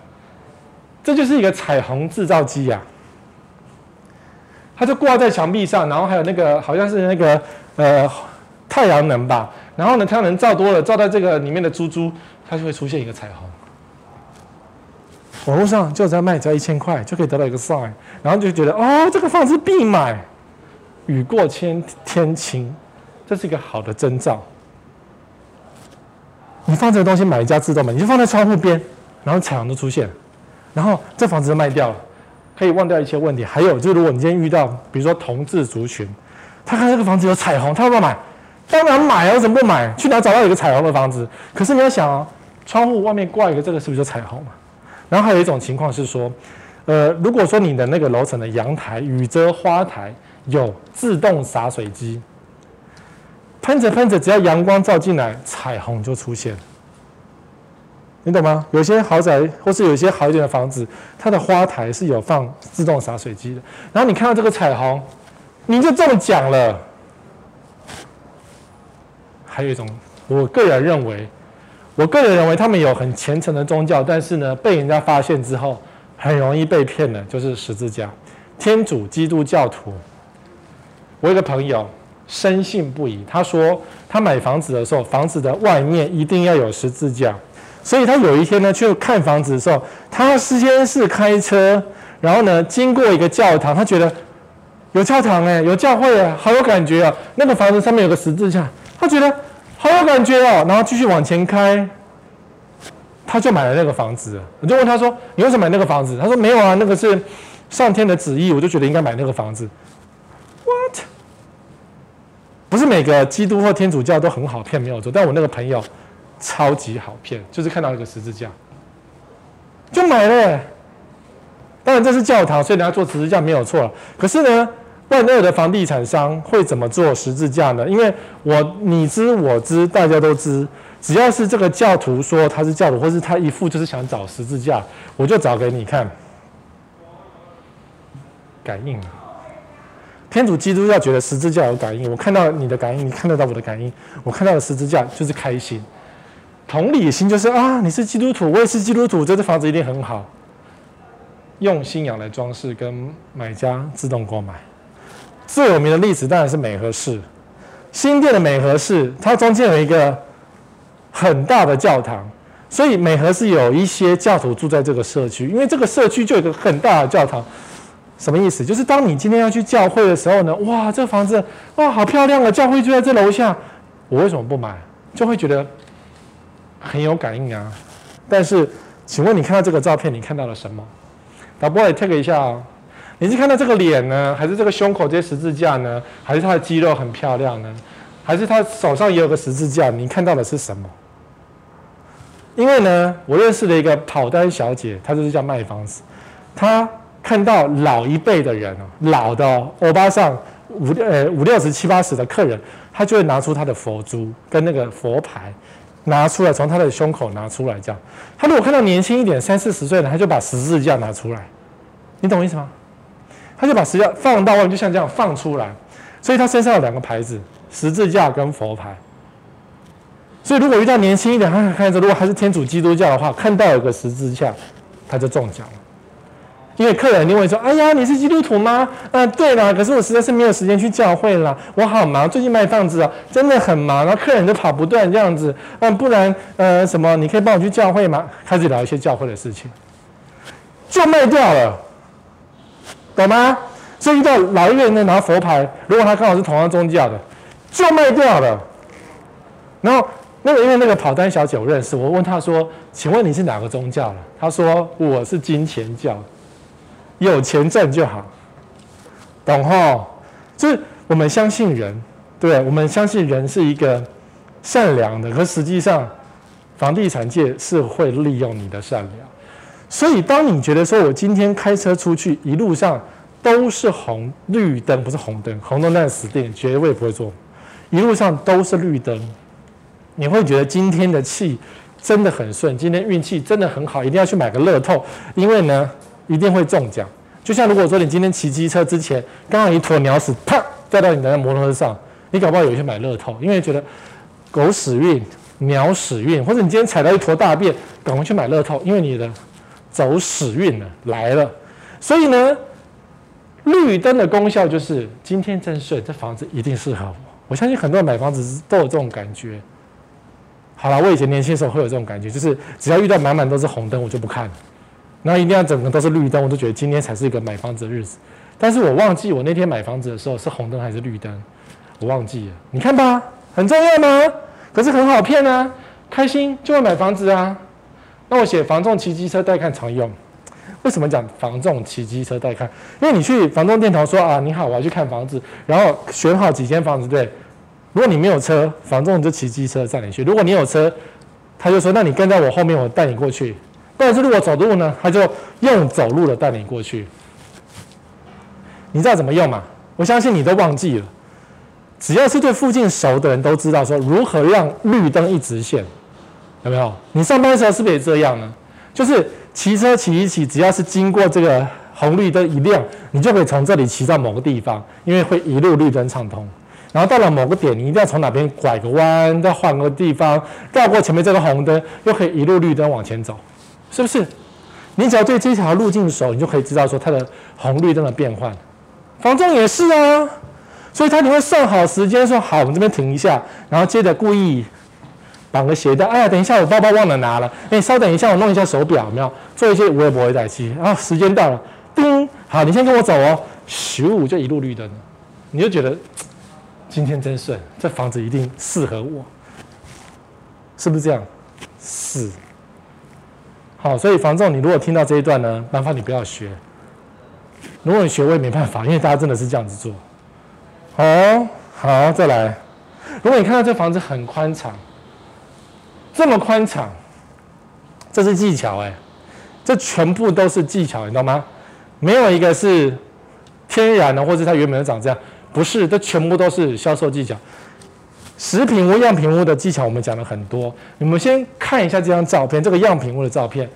Speaker 1: 这就是一个彩虹制造机呀，它就挂在墙壁上，然后还有那个好像是那个呃。太阳能吧，然后呢，太阳能照多了，照在这个里面的珠珠，它就会出现一个彩虹。网络上就在卖，只要一千块就可以得到一个 sign，然后就觉得哦，这个房子必买，雨过天天晴，这是一个好的征兆。你放这个东西，买家自动门，你就放在窗户边，然后彩虹都出现，然后这房子就卖掉了，可以忘掉一些问题。还有，就如果你今天遇到，比如说同志族群，他看这个房子有彩虹，他要不要买？当然买啊，为什么不买？去哪找到一个彩虹的房子？可是你要想哦，窗户外面挂一个这个，是不是就彩虹嘛？然后还有一种情况是说，呃，如果说你的那个楼层的阳台、雨遮、花台有自动洒水机，喷着喷着，只要阳光照进来，彩虹就出现。你懂吗？有些豪宅或是有一些好一点的房子，它的花台是有放自动洒水机的。然后你看到这个彩虹，你就中奖了。还有一种，我个人认为，我个人认为他们有很虔诚的宗教，但是呢，被人家发现之后，很容易被骗的，就是十字架。天主基督教徒，我有一个朋友深信不疑，他说他买房子的时候，房子的外面一定要有十字架。所以他有一天呢，去看房子的时候，他事先是开车，然后呢，经过一个教堂，他觉得有教堂哎，有教会啊，好有感觉啊。那个房子上面有个十字架，他觉得好有感觉哦。然后继续往前开，他就买了那个房子。我就问他说：“你为什么买那个房子？”他说：“没有啊，那个是上天的旨意，我就觉得应该买那个房子。” What？不是每个基督或天主教都很好骗，没有错。但我那个朋友。超级好骗，就是看到一个十字架，就买了。当然这是教堂，所以人家做十字架没有错。可是呢，万恶的房地产商会怎么做十字架呢？因为我你知我知，大家都知，只要是这个教徒说他是教徒，或是他一副就是想找十字架，我就找给你看。感应，天主基督教觉得十字架有感应，我看到你的感应，你看得到我的感应，我看到的十字架就是开心。同理心就是啊，你是基督徒，我也是基督徒，这个房子一定很好。用信仰来装饰，跟买家自动购买。最有名的例子当然是美和市，新店的美和市，它中间有一个很大的教堂，所以美和市有一些教徒住在这个社区，因为这个社区就有一个很大的教堂。什么意思？就是当你今天要去教会的时候呢，哇，这房子哇好漂亮啊，教会就在这楼下，我为什么不买？就会觉得。很有感应啊，但是，请问你看到这个照片，你看到了什么？导播也 take 一下哦。你是看到这个脸呢，还是这个胸口这些十字架呢？还是他的肌肉很漂亮呢？还是他手上也有个十字架？你看到的是什么？因为呢，我认识了一个跑单小姐，她就是叫卖房子。她看到老一辈的人哦，老的欧巴桑五呃五六十七八十的客人，她就会拿出她的佛珠跟那个佛牌。拿出来，从他的胸口拿出来，这样。他如果看到年轻一点，三四十岁的，他就把十字架拿出来，你懂我意思吗？他就把十字架放到外面，就像这样放出来。所以他身上有两个牌子：十字架跟佛牌。所以如果遇到年轻一点，他看着，如果还是天主基督教的话，看到有个十字架，他就中奖了。因为客人一定会说：“哎呀，你是基督徒吗？”啊，对啦，可是我实在是没有时间去教会了，我好忙，最近卖房子啊，真的很忙，然后客人都跑不断这样子。嗯、不然呃什么，你可以帮我去教会吗？开始聊一些教会的事情，就卖掉了，懂吗？所以遇到老一个人拿佛牌，如果他刚好是同样宗教的，就卖掉了。然后那个因为那个跑单小姐我认识，我问她说：“请问你是哪个宗教的？”她说：“我是金钱教。”有钱挣就好，懂吼？就是我们相信人，对，我们相信人是一个善良的，可实际上，房地产界是会利用你的善良。所以，当你觉得说我今天开车出去，一路上都是红绿灯，不是红灯，红灯那死定，绝对不会做。一路上都是绿灯，你会觉得今天的气真的很顺，今天运气真的很好，一定要去买个乐透，因为呢。一定会中奖，就像如果说你今天骑机车之前，刚好一坨鸟屎啪掉到你的摩托车上，你搞不好有去买乐透，因为觉得狗屎运、鸟屎运，或者你今天踩到一坨大便，赶快去买乐透，因为你的走屎运了来了。所以呢，绿灯的功效就是今天真顺，这房子一定适合我。我相信很多人买房子都有这种感觉。好了，我以前年轻的时候会有这种感觉，就是只要遇到满满都是红灯，我就不看了。然后一定要整个都是绿灯，我都觉得今天才是一个买房子的日子。但是我忘记我那天买房子的时候是红灯还是绿灯，我忘记了。你看吧，很重要吗？可是很好骗啊，开心就会买房子啊。那我写防重骑机车带看常用，为什么讲防重骑机车带看？因为你去房仲店头说啊，你好，我要去看房子，然后选好几间房子，对。如果你没有车，房仲就骑机车载你去；如果你有车，他就说，那你跟在我后面，我带你过去。但是如果走路呢，他就用走路的带你过去。你知道怎么用吗？我相信你都忘记了。只要是对附近熟的人都知道说如何让绿灯一直线，有没有？你上班的时候是不是也这样呢？就是骑车骑一骑，只要是经过这个红绿灯一亮，你就可以从这里骑到某个地方，因为会一路绿灯畅通。然后到了某个点，你一定要从哪边拐个弯，再换个地方，绕过前面这个红灯，又可以一路绿灯往前走，是不是？你只要对这条路径熟，你就可以知道说它的红绿灯的变换。房仲也是啊，所以他你会算好时间，说好，我们这边停一下，然后接着故意绑个鞋带。哎呀，等一下我包包忘了拿了，哎，稍等一下，我弄一下手表，没有？做一些无微不微代替。然后时间到了，叮，好，你先跟我走哦，十五，就一路绿灯，你就觉得。今天真顺，这房子一定适合我，是不是这样？是。好，所以房仲，你如果听到这一段呢，麻烦你不要学。如果你学，我也没办法，因为大家真的是这样子做。好，好，再来。如果你看到这房子很宽敞，这么宽敞，这是技巧哎，这全部都是技巧，你知道吗？没有一个是天然的，或者它原本就长这样。不是，这全部都是销售技巧。食品屋、样品屋的技巧，我们讲了很多。你们先看一下这张照片，这个样品屋的照片，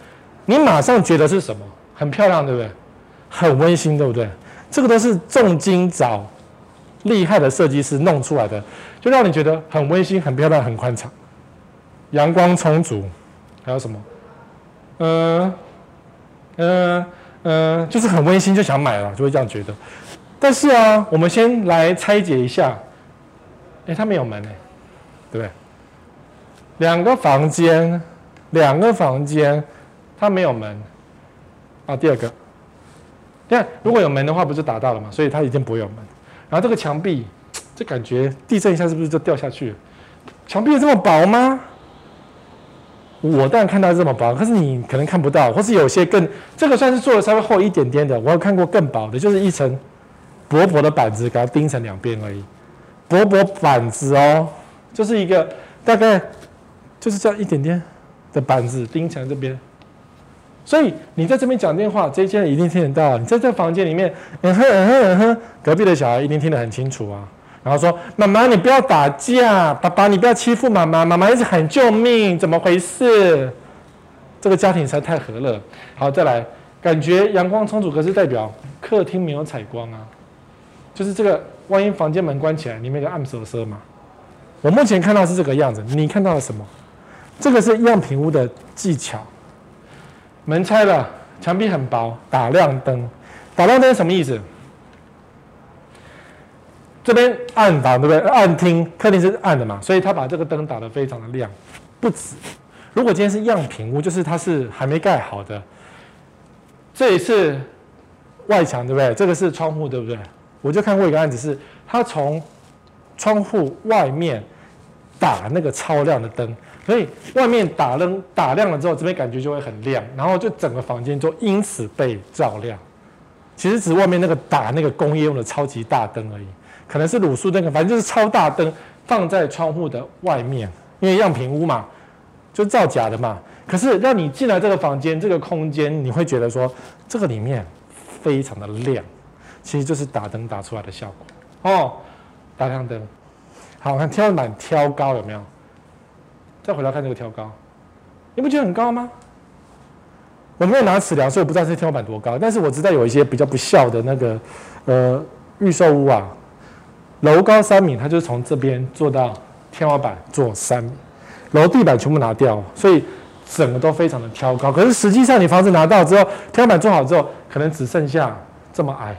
Speaker 1: 你马上觉得是什么？很漂亮，对不对？很温馨，对不对？这个都是重金找厉害的设计师弄出来的，就让你觉得很温馨、很漂亮、很宽敞，阳光充足。还有什么？嗯嗯嗯，就是很温馨，就想买了，就会这样觉得。但是啊，我们先来拆解一下。哎，它没有门哎，对不对？两个房间，两个房间，它没有门。啊，第二个，你看，如果有门的话，不是打到了吗？所以它一定不会有门。然后这个墙壁，这感觉地震一下是不是就掉下去了？墙壁这么薄吗？我当然看到这么薄，可是你可能看不到，或是有些更，这个算是做的稍微厚一点点的。我有看过更薄的，就是一层。薄薄的板子给它钉成两边而已，薄薄板子哦，就是一个大概就是这样一点点的板子钉成这边，所以你在这边讲电话，这一间一定听得到。你在这房间里面，嗯哼嗯哼嗯哼，隔壁的小孩一定听得很清楚啊。然后说：“妈妈，你不要打架，爸爸，你不要欺负妈妈，妈妈一直喊救命，怎么回事？”这个家庭实在太和乐。好，再来，感觉阳光充足，可是代表客厅没有采光啊。就是这个，万一房间门关起来，里面有暗嗖嗖嘛。我目前看到是这个样子，你看到了什么？这个是样品屋的技巧。门拆了，墙壁很薄，打亮灯。打亮灯什么意思？这边暗房对不对？暗厅，客厅是暗的嘛，所以他把这个灯打得非常的亮。不止，如果今天是样品屋，就是它是还没盖好的。这里是外墙对不对？这个是窗户对不对？我就看过一个案子是，他从窗户外面打那个超亮的灯，所以外面打灯打亮了之后，这边感觉就会很亮，然后就整个房间就因此被照亮。其实只外面那个打那个工业用的超级大灯而已，可能是卤素灯，反正就是超大灯放在窗户的外面，因为样品屋嘛，就造假的嘛。可是让你进来这个房间这个空间，你会觉得说这个里面非常的亮。其实就是打灯打出来的效果哦，打亮灯。好，看天花板挑高有没有？再回来看这个挑高，你不觉得很高吗？我没有拿尺量，所以我不知道这天花板多高。但是我知道有一些比较不孝的那个呃预售屋啊，楼高三米，它就是从这边做到天花板做三米，楼地板全部拿掉，所以整个都非常的挑高。可是实际上你房子拿到之后，天花板做好之后，可能只剩下这么矮。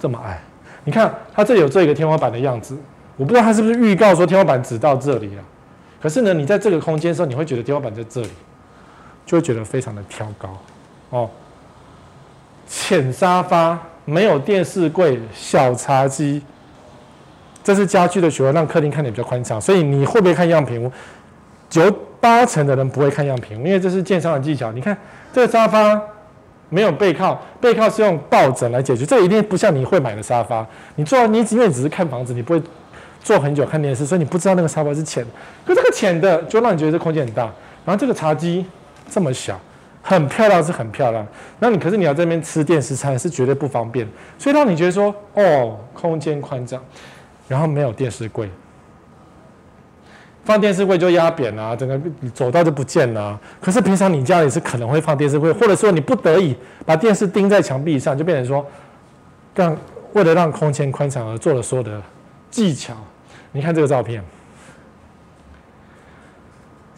Speaker 1: 这么矮，你看它这里有这个天花板的样子，我不知道它是不是预告说天花板只到这里了。可是呢，你在这个空间的时候，你会觉得天花板在这里，就会觉得非常的挑高哦。浅沙发，没有电视柜，小茶几，这是家具的选择，让客厅看起来比较宽敞。所以你会不会看样品屋？九八成的人不会看样品屋，因为这是建商的技巧。你看这个沙发。没有背靠，背靠是用抱枕来解决。这一定不像你会买的沙发。你坐，你因为只是看房子，你不会坐很久看电视，所以你不知道那个沙发是浅的。可这个浅的就让你觉得这空间很大。然后这个茶几这么小，很漂亮是很漂亮。那你可是你要这边吃电视餐是绝对不方便，所以让你觉得说哦，空间宽敞，然后没有电视柜。放电视柜就压扁了，整个走道就不见了。可是平常你家里是可能会放电视柜，或者说你不得已把电视钉在墙壁上，就变成说，让为了让空间宽敞而做了所有的技巧。你看这个照片，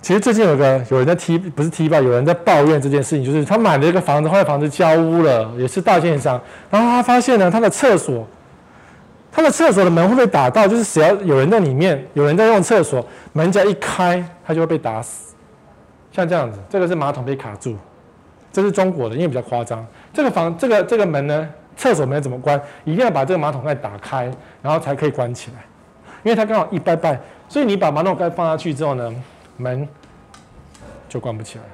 Speaker 1: 其实最近有个有人在踢，不是踢吧，有人在抱怨这件事情，就是他买了一个房子，后来房子交屋了，也是大建商，然后他发现呢，他的厕所。他的厕所的门会被打到，就是只要有人在里面，有人在用厕所，门只要一开，他就会被打死。像这样子，这个是马桶被卡住，这是中国的，因为比较夸张。这个房，这个这个门呢，厕所门怎么关？一定要把这个马桶盖打开，然后才可以关起来，因为它刚好一掰掰，所以你把马桶盖放下去之后呢，门就关不起来。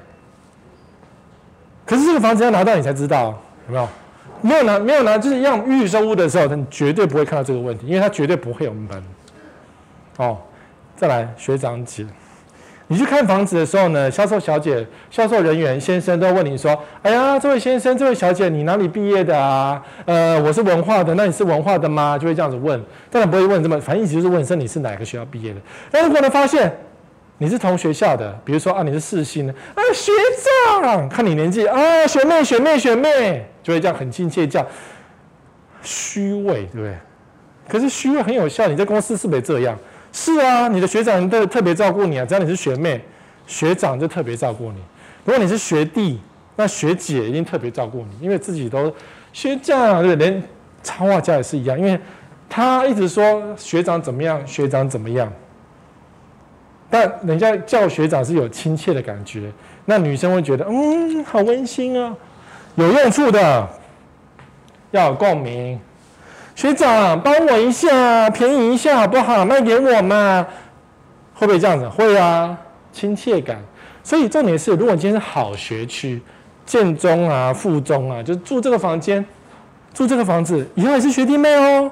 Speaker 1: 可是这个房子要拿到你才知道，有没有？没有拿，没有拿，就是要预售屋的时候，他绝对不会看到这个问题，因为他绝对不会有门。哦，再来，学长姐，你去看房子的时候呢，销售小姐、销售人员先生都问你说：“哎呀，这位先生、这位小姐，你哪里毕业的啊？呃，我是文化的，那你是文化的吗？”就会这样子问，当然不会问这么，反正意思就是问说你是哪个学校毕业的。但如果呢发现你是同学校的，比如说啊，你是四星的，啊，学长，看你年纪啊，学妹、学妹、学妹。就会这样很亲切叫虚伪，对不对？可是虚伪很有效，你在公司是不是这样？是啊，你的学长都特别照顾你啊。只要你是学妹，学长就特别照顾你；如果你是学弟，那学姐一定特别照顾你，因为自己都学长，对不对？连插画家也是一样，因为他一直说学长怎么样，学长怎么样，但人家叫学长是有亲切的感觉，那女生会觉得嗯，好温馨啊。有用处的，要有共鸣。学长，帮我一下，便宜一下好不好？卖给我嘛？会不会这样子？会啊，亲切感。所以重点是，如果今天是好学区，建中啊、附中啊，就住这个房间，住这个房子，以后也是学弟妹哦。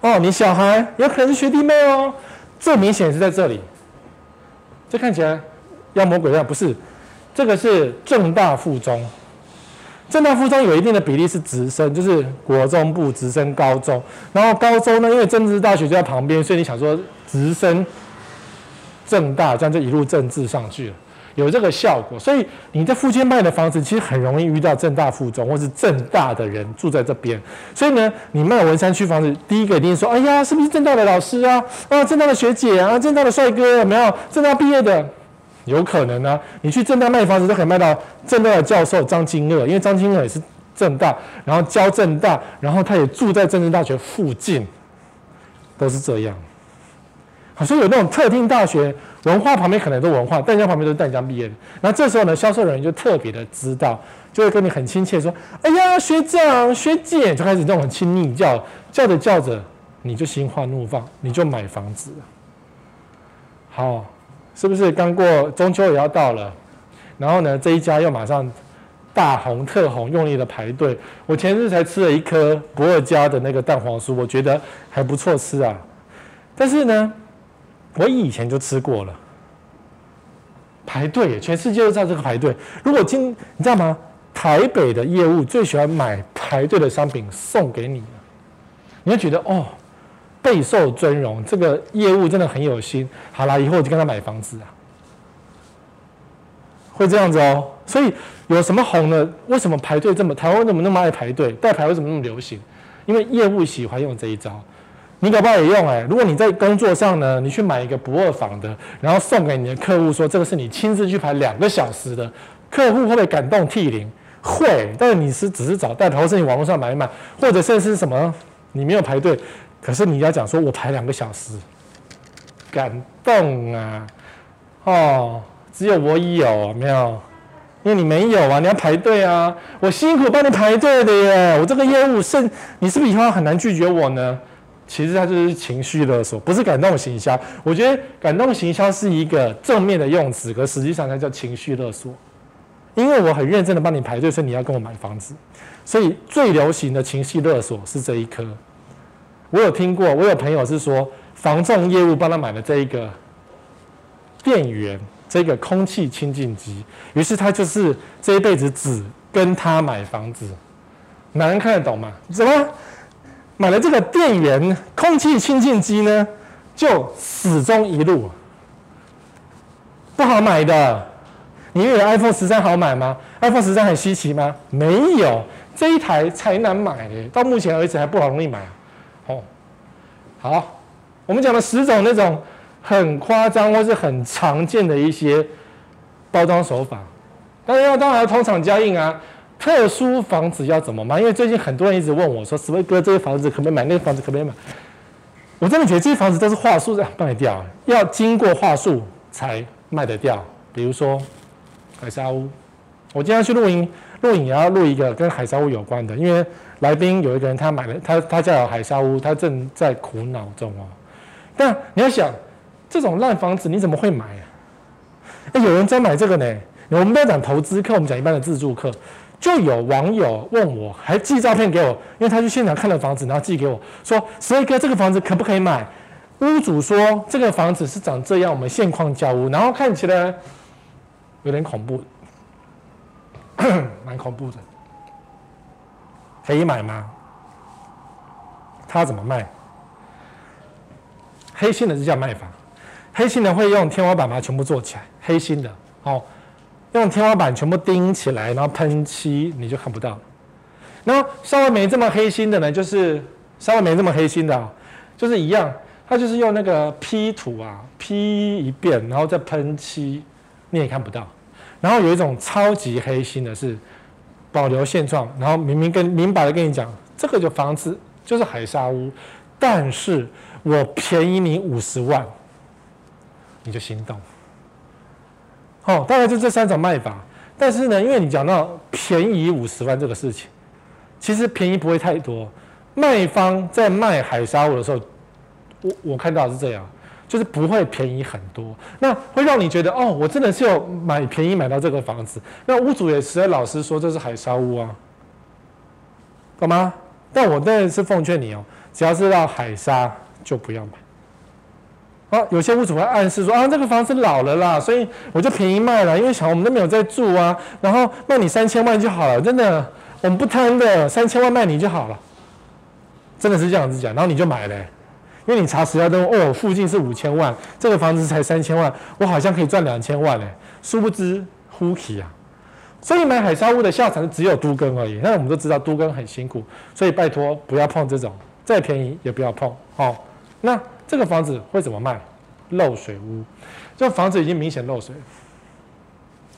Speaker 1: 哦，你小孩有可能是学弟妹哦。最明显是在这里，这看起来妖魔鬼怪，不是？这个是正大附中。正大附中有一定的比例是直升，就是国中部直升高中，然后高中呢，因为政治大学就在旁边，所以你想说直升正大，这样就一路政治上去了，有这个效果。所以你在附近卖的房子，其实很容易遇到政大附中或是政大的人住在这边。所以呢，你卖文山区房子，第一个一定说：哎呀，是不是政大的老师啊？啊，政大的学姐啊，政大的帅哥有没有？政大毕业的。有可能呢、啊，你去政大卖房子都可以卖到政大的教授张金乐，因为张金乐也是政大，然后教政大，然后他也住在政治大学附近，都是这样。好，所以有那种特定大学，文化旁边可能都文化，淡江旁边都是淡江毕业的。那这时候呢，销售人员就特别的知道，就会跟你很亲切说：“哎呀，学长学姐”，就开始这种很亲昵叫，叫着叫着，你就心花怒放，你就买房子。好。是不是刚过中秋也要到了？然后呢，这一家又马上大红特红，用力的排队。我前日才吃了一颗不二家的那个蛋黄酥，我觉得还不错吃啊。但是呢，我以前就吃过了，排队，全世界都在这个排队。如果今你知道吗？台北的业务最喜欢买排队的商品送给你，你会觉得哦。备受尊荣，这个业务真的很有心。好啦，以后我就跟他买房子啊，会这样子哦。所以有什么红呢？为什么排队这么？台湾怎么那么爱排队？代排为什么那么流行？因为业务喜欢用这一招。你搞不好也用哎。如果你在工作上呢，你去买一个不二房的，然后送给你的客户说这个是你亲自去排两个小时的，客户会不会感动涕零？会。但是你是只是找代排，或是你网络上买一买，或者甚至是什么？你没有排队。可是你要讲说，我排两个小时，感动啊！哦，只有我有，没有，因为你没有啊，你要排队啊，我辛苦帮你排队的耶，我这个业务是，你是不是以后很难拒绝我呢？其实它就是情绪勒索，不是感动行销。我觉得感动行销是一个正面的用词，可实际上它叫情绪勒索，因为我很认真的帮你排队，所以你要跟我买房子，所以最流行的情绪勒索是这一颗。我有听过，我有朋友是说，房仲业务帮他买了这一个电源，这个空气清净机，于是他就是这一辈子只跟他买房子。男人看得懂吗？怎么买了这个电源空气清净机呢？就始终一路，不好买的。你以为 iPhone 十三好买吗？iPhone 十三很稀奇吗？没有，这一台才难买的，到目前为止还不好容易买。哦，好，我们讲了十种那种很夸张或是很常见的一些包装手法，当然要当然要通厂加印啊。特殊房子要怎么买？因为最近很多人一直问我说：“史威哥，这些房子可不可以买？那个房子可不可以买？”我真的觉得这些房子都是话术在卖掉，要经过话术才卖得掉。比如说海沙屋，我今天去录音，录影也要录一个跟海沙屋有关的，因为来宾有一个人他买了，他他家有海沙屋，他正在苦恼中哦。但你要想，这种烂房子你怎么会买啊？哎，有人在买这个呢。我们不要讲投资客，我们讲一般的自住客。就有网友问我，还寄照片给我，因为他去现场看了房子，然后寄给我说：“史威哥，这个房子可不可以买？”屋主说：“这个房子是长这样，我们现况交屋，然后看起来有点恐怖，蛮恐怖的，可以买吗？”他怎么卖？黑心的是叫卖房，黑心的会用天花板把它全部做起来，黑心的哦。用天花板全部钉起来，然后喷漆，你就看不到。然后稍微没这么黑心的呢，就是稍微没这么黑心的啊，就是一样，它就是用那个 P 图啊，P 一遍，然后再喷漆，你也看不到。然后有一种超级黑心的是保留现状，然后明明跟明白的跟你讲，这个就房子就是海沙屋，但是我便宜你五十万，你就心动。哦，大概就这三种卖法，但是呢，因为你讲到便宜五十万这个事情，其实便宜不会太多。卖方在卖海沙屋的时候，我我看到是这样，就是不会便宜很多，那会让你觉得哦，我真的是有买便宜买到这个房子。那屋主也实在老实说，这是海沙屋啊，懂吗？但我当然是奉劝你哦，只要是到海沙就不要买。啊，有些屋主会暗示说啊，这个房子老了啦，所以我就便宜卖了，因为想我们都没有在住啊，然后卖你三千万就好了，真的，我们不贪的，三千万卖你就好了，真的是这样子讲，然后你就买了，因为你查实价登哦，附近是五千万，这个房子才三千万，我好像可以赚两千万嘞，殊不知呼气啊，所以买海沙屋的下场只有都更而已，那我们都知道都更很辛苦，所以拜托不要碰这种，再便宜也不要碰哦，那。这个房子会怎么卖？漏水屋，这房子已经明显漏水。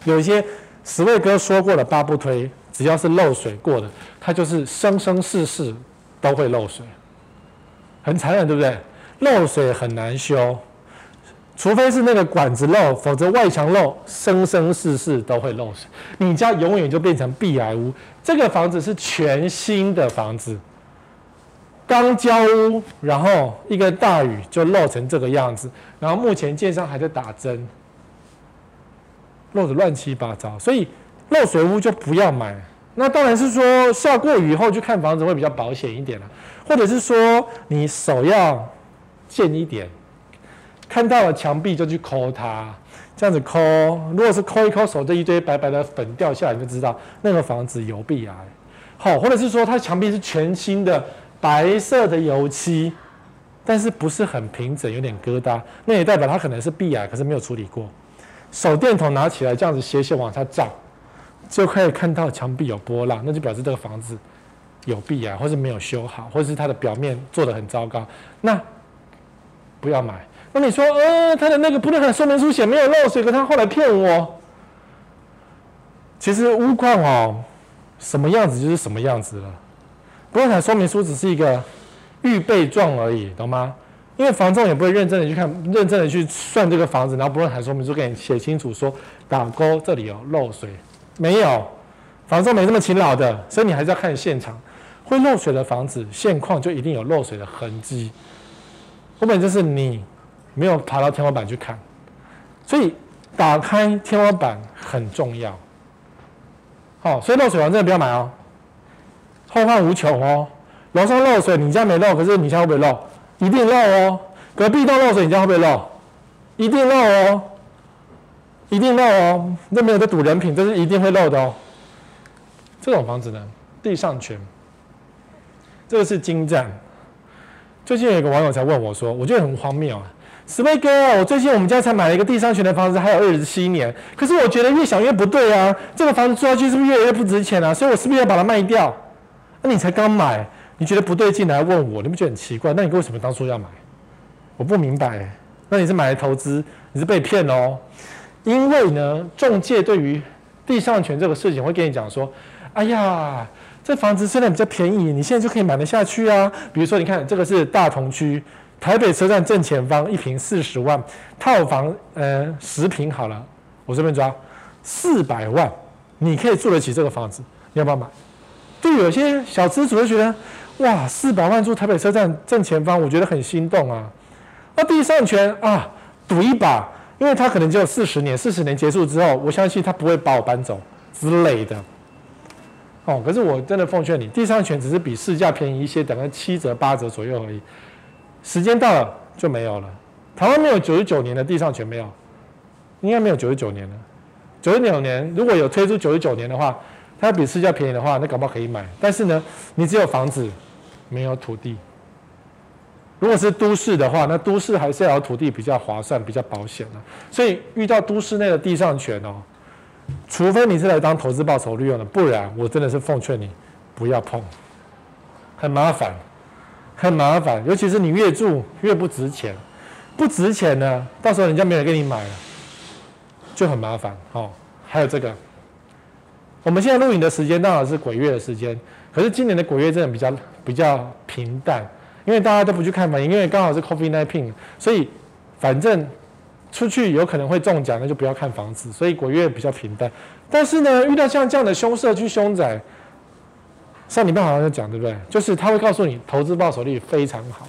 Speaker 1: 有一些十位哥说过的八不推，只要是漏水过的，它就是生生世世都会漏水，很残忍，对不对？漏水很难修，除非是那个管子漏，否则外墙漏，生生世世都会漏水。你家永远就变成壁癌屋。这个房子是全新的房子。刚交屋，然后一个大雨就漏成这个样子，然后目前建商还在打针，漏得乱七八糟，所以漏水屋就不要买。那当然是说下过雨后去看房子会比较保险一点了，或者是说你手要贱一点，看到了墙壁就去抠它，这样子抠，如果是抠一抠手这一堆白白的粉掉下来，你就知道那个房子有壁癌。好，或者是说它墙壁是全新的。白色的油漆，但是不是很平整，有点疙瘩，那也代表它可能是壁癌，可是没有处理过。手电筒拿起来这样子斜斜往下照，就可以看到墙壁有波浪，那就表示这个房子有壁癌，或是没有修好，或是它的表面做得很糟糕，那不要买。那你说，呃，他的那个不动产说明书写没有漏水，可他后来骗我。其实屋况哦，什么样子就是什么样子了。不动产说明书只是一个预备状而已，懂吗？因为房仲也不会认真的去看，认真的去算这个房子，然后不动产说明书给你写清楚说打勾这里有漏水，没有，房仲没这么勤劳的，所以你还是要看现场。会漏水的房子现况就一定有漏水的痕迹，根本就是你没有爬到天花板去看，所以打开天花板很重要。好，所以漏水房真的不要买哦。后患无穷哦，楼上漏水，你家没漏，可是你家会不会漏？一定漏哦。隔壁栋漏水，你家会不会漏？一定漏哦。一定漏哦，这没有在赌人品，这是一定会漏的哦。这种房子呢，地上权，这个是精湛。最近有一个网友才问我说，我觉得很荒谬啊，史威哥，我最近我们家才买了一个地上权的房子，还有二十七年，可是我觉得越想越不对啊，这个房子住下去是不是越来越不值钱啊？所以我是不是要把它卖掉？那你才刚买，你觉得不对劲来问我，你不觉得很奇怪？那你为什么当初要买？我不明白。那你是买来投资，你是被骗哦。因为呢，中介对于地上权这个事情会跟你讲说，哎呀。这房子现在比较便宜，你现在就可以买得下去啊。比如说，你看这个是大同区台北车站正前方，一坪四十万，套房，呃，十坪好了，我这边抓四百万，你可以住得起这个房子，你要不要买？就，有些小资主就觉得，哇，四百万住台北车站正前方，我觉得很心动啊。那地上权啊，赌一把，因为他可能只有四十年，四十年结束之后，我相信他不会把我搬走之类的。哦，可是我真的奉劝你，地上权只是比市价便宜一些，等个七折八折左右而已。时间到了就没有了。台湾没有九十九年的地上权没有，应该没有九十九年了。九十九年如果有推出九十九年的话，它比市价便宜的话，那搞不好可以买。但是呢，你只有房子，没有土地。如果是都市的话，那都市还是要土地比较划算，比较保险的。所以遇到都市内的地上权哦。除非你是来当投资报酬率用的，不然我真的是奉劝你不要碰，很麻烦，很麻烦。尤其是你越住越不值钱，不值钱呢，到时候人家没人给你买了，就很麻烦。哦，还有这个，我们现在录影的时间当然是鬼月的时间，可是今年的鬼月真的比较比较平淡，因为大家都不去看房，因为刚好是 COVID-19，所以反正。出去有可能会中奖，那就不要看房子。所以鬼月比较平淡。但是呢，遇到像这样的凶社区凶宅，上礼拜好像就讲，对不对？就是他会告诉你，投资报酬率非常好。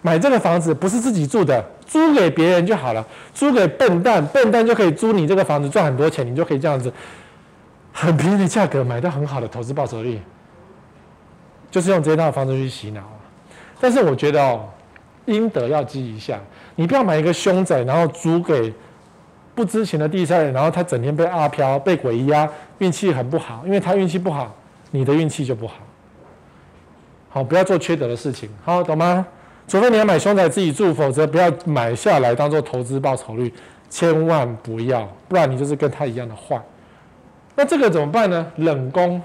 Speaker 1: 买这个房子不是自己住的，租给别人就好了。租给笨蛋，笨蛋就可以租你这个房子赚很多钱，你就可以这样子很便宜的价格买到很好的投资报酬率。就是用这一套方式去洗脑。但是我觉得哦，阴德要积一下。你不要买一个凶宅，然后租给不知情的第三人，然后他整天被阿飘、被鬼压，运气很不好。因为他运气不好，你的运气就不好。好，不要做缺德的事情，好，懂吗？除非你要买凶宅自己住，否则不要买下来当做投资报酬率，千万不要，不然你就是跟他一样的坏。那这个怎么办呢？冷宫，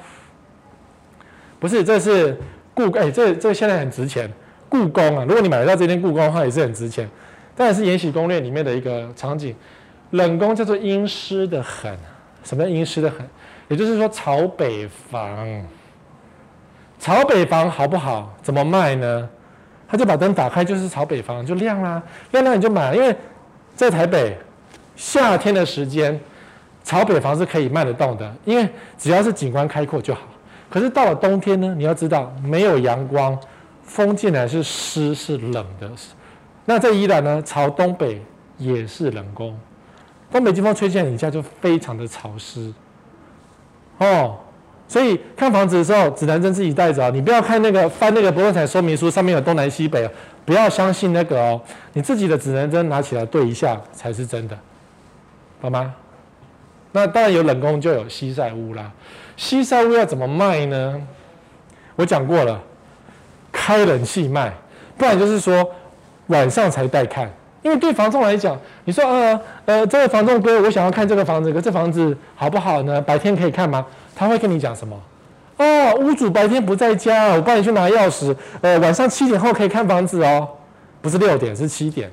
Speaker 1: 不是，这是故哎，这这现在很值钱，故宫啊，如果你买得到这间故宫的话，也是很值钱。当然是《延禧攻略》里面的一个场景，冷宫叫做阴湿的很。什么叫阴湿的很？也就是说朝北房，朝北房好不好？怎么卖呢？他就把灯打开，就是朝北房就亮啦，亮亮你就买。因为在台北夏天的时间，朝北房是可以卖得动的，因为只要是景观开阔就好。可是到了冬天呢，你要知道没有阳光，风进来是湿是冷的。那在宜兰呢，朝东北也是冷宫，东北季风吹进来，你家就非常的潮湿哦。所以看房子的时候，指南针自己带着啊，你不要看那个翻那个不动产说明书，上面有东南西北，不要相信那个哦。你自己的指南针拿起来对一下才是真的，好吗？那当然有冷宫就有西晒屋啦。西晒屋要怎么卖呢？我讲过了，开冷气卖，不然就是说。晚上才带看，因为对房仲来讲，你说呃呃，这位房仲哥，我想要看这个房子，可这房子好不好呢？白天可以看吗？他会跟你讲什么？哦，屋主白天不在家，我帮你去拿钥匙。呃，晚上七点后可以看房子哦，不是六点，是七点，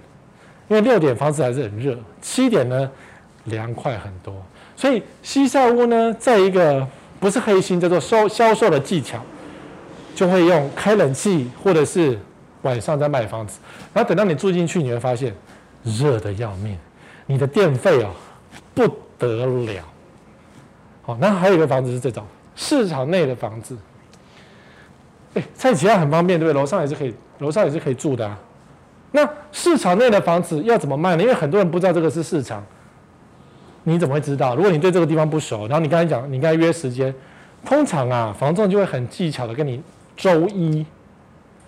Speaker 1: 因为六点房子还是很热，七点呢凉快很多。所以西晒屋呢，在一个不是黑心叫做销销售的技巧，就会用开冷气或者是。晚上在卖房子，然后等到你住进去，你会发现热得要命，你的电费哦不得了。好，那还有一个房子是这种市场内的房子，哎，在其他很方便，对不对？楼上也是可以，楼上也是可以住的啊。那市场内的房子要怎么卖呢？因为很多人不知道这个是市场，你怎么会知道？如果你对这个地方不熟，然后你刚才讲，你刚才约时间，通常啊，房仲就会很技巧的跟你周一。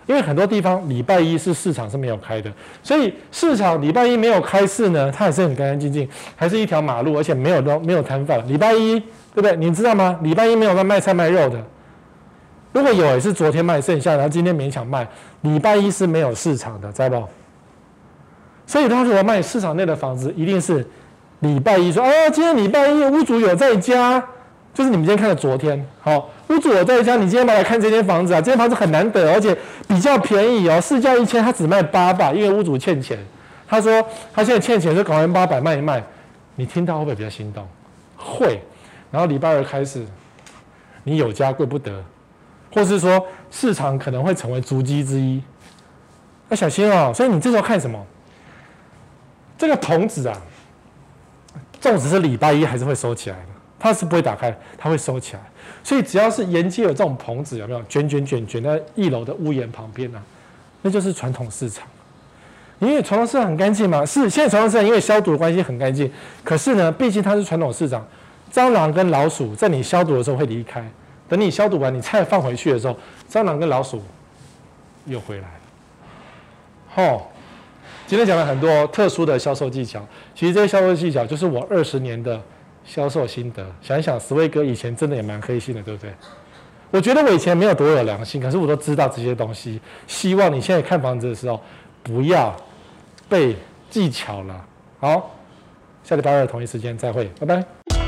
Speaker 1: 因为很多地方礼拜一是市场是没有开的，所以市场礼拜一没有开市呢，它还是很干干净净，还是一条马路，而且没有都没有摊贩。礼拜一对不对？你知道吗？礼拜一没有在卖菜卖肉的，如果有也是昨天卖剩下，然后今天勉强卖。礼拜一是没有市场的，知道不？所以他如果卖市场内的房子，一定是礼拜一说，哦，今天礼拜一屋主有在家。就是你们今天看的昨天，好，屋主我在家，你今天来看这间房子啊，这间房子很难得，而且比较便宜哦，市价一千，他只卖八百，因为屋主欠钱。他说他现在欠钱，就搞完八百卖一卖，你听到会不会比较心动？会。然后礼拜二开始，你有家贵不得，或是说市场可能会成为足迹之一，要小心哦。所以你这时候看什么？这个童子啊，粽子是礼拜一还是会收起来的。它是不会打开，它会收起来。所以只要是沿街有这种棚子，有没有卷卷卷卷在一楼的屋檐旁边呢、那就是传统市场。因为传统市场很干净嘛，是现在传统市场因为消毒的关系很干净。可是呢，毕竟它是传统市场，蟑螂跟老鼠在你消毒的时候会离开。等你消毒完，你菜放回去的时候，蟑螂跟老鼠又回来了。哦，今天讲了很多特殊的销售技巧，其实这些销售技巧就是我二十年的。销售心得，想一想，石威哥以前真的也蛮黑心的，对不对？我觉得我以前没有多有良心，可是我都知道这些东西。希望你现在看房子的时候，不要被技巧了。好，下礼拜二同一时间再会，拜拜。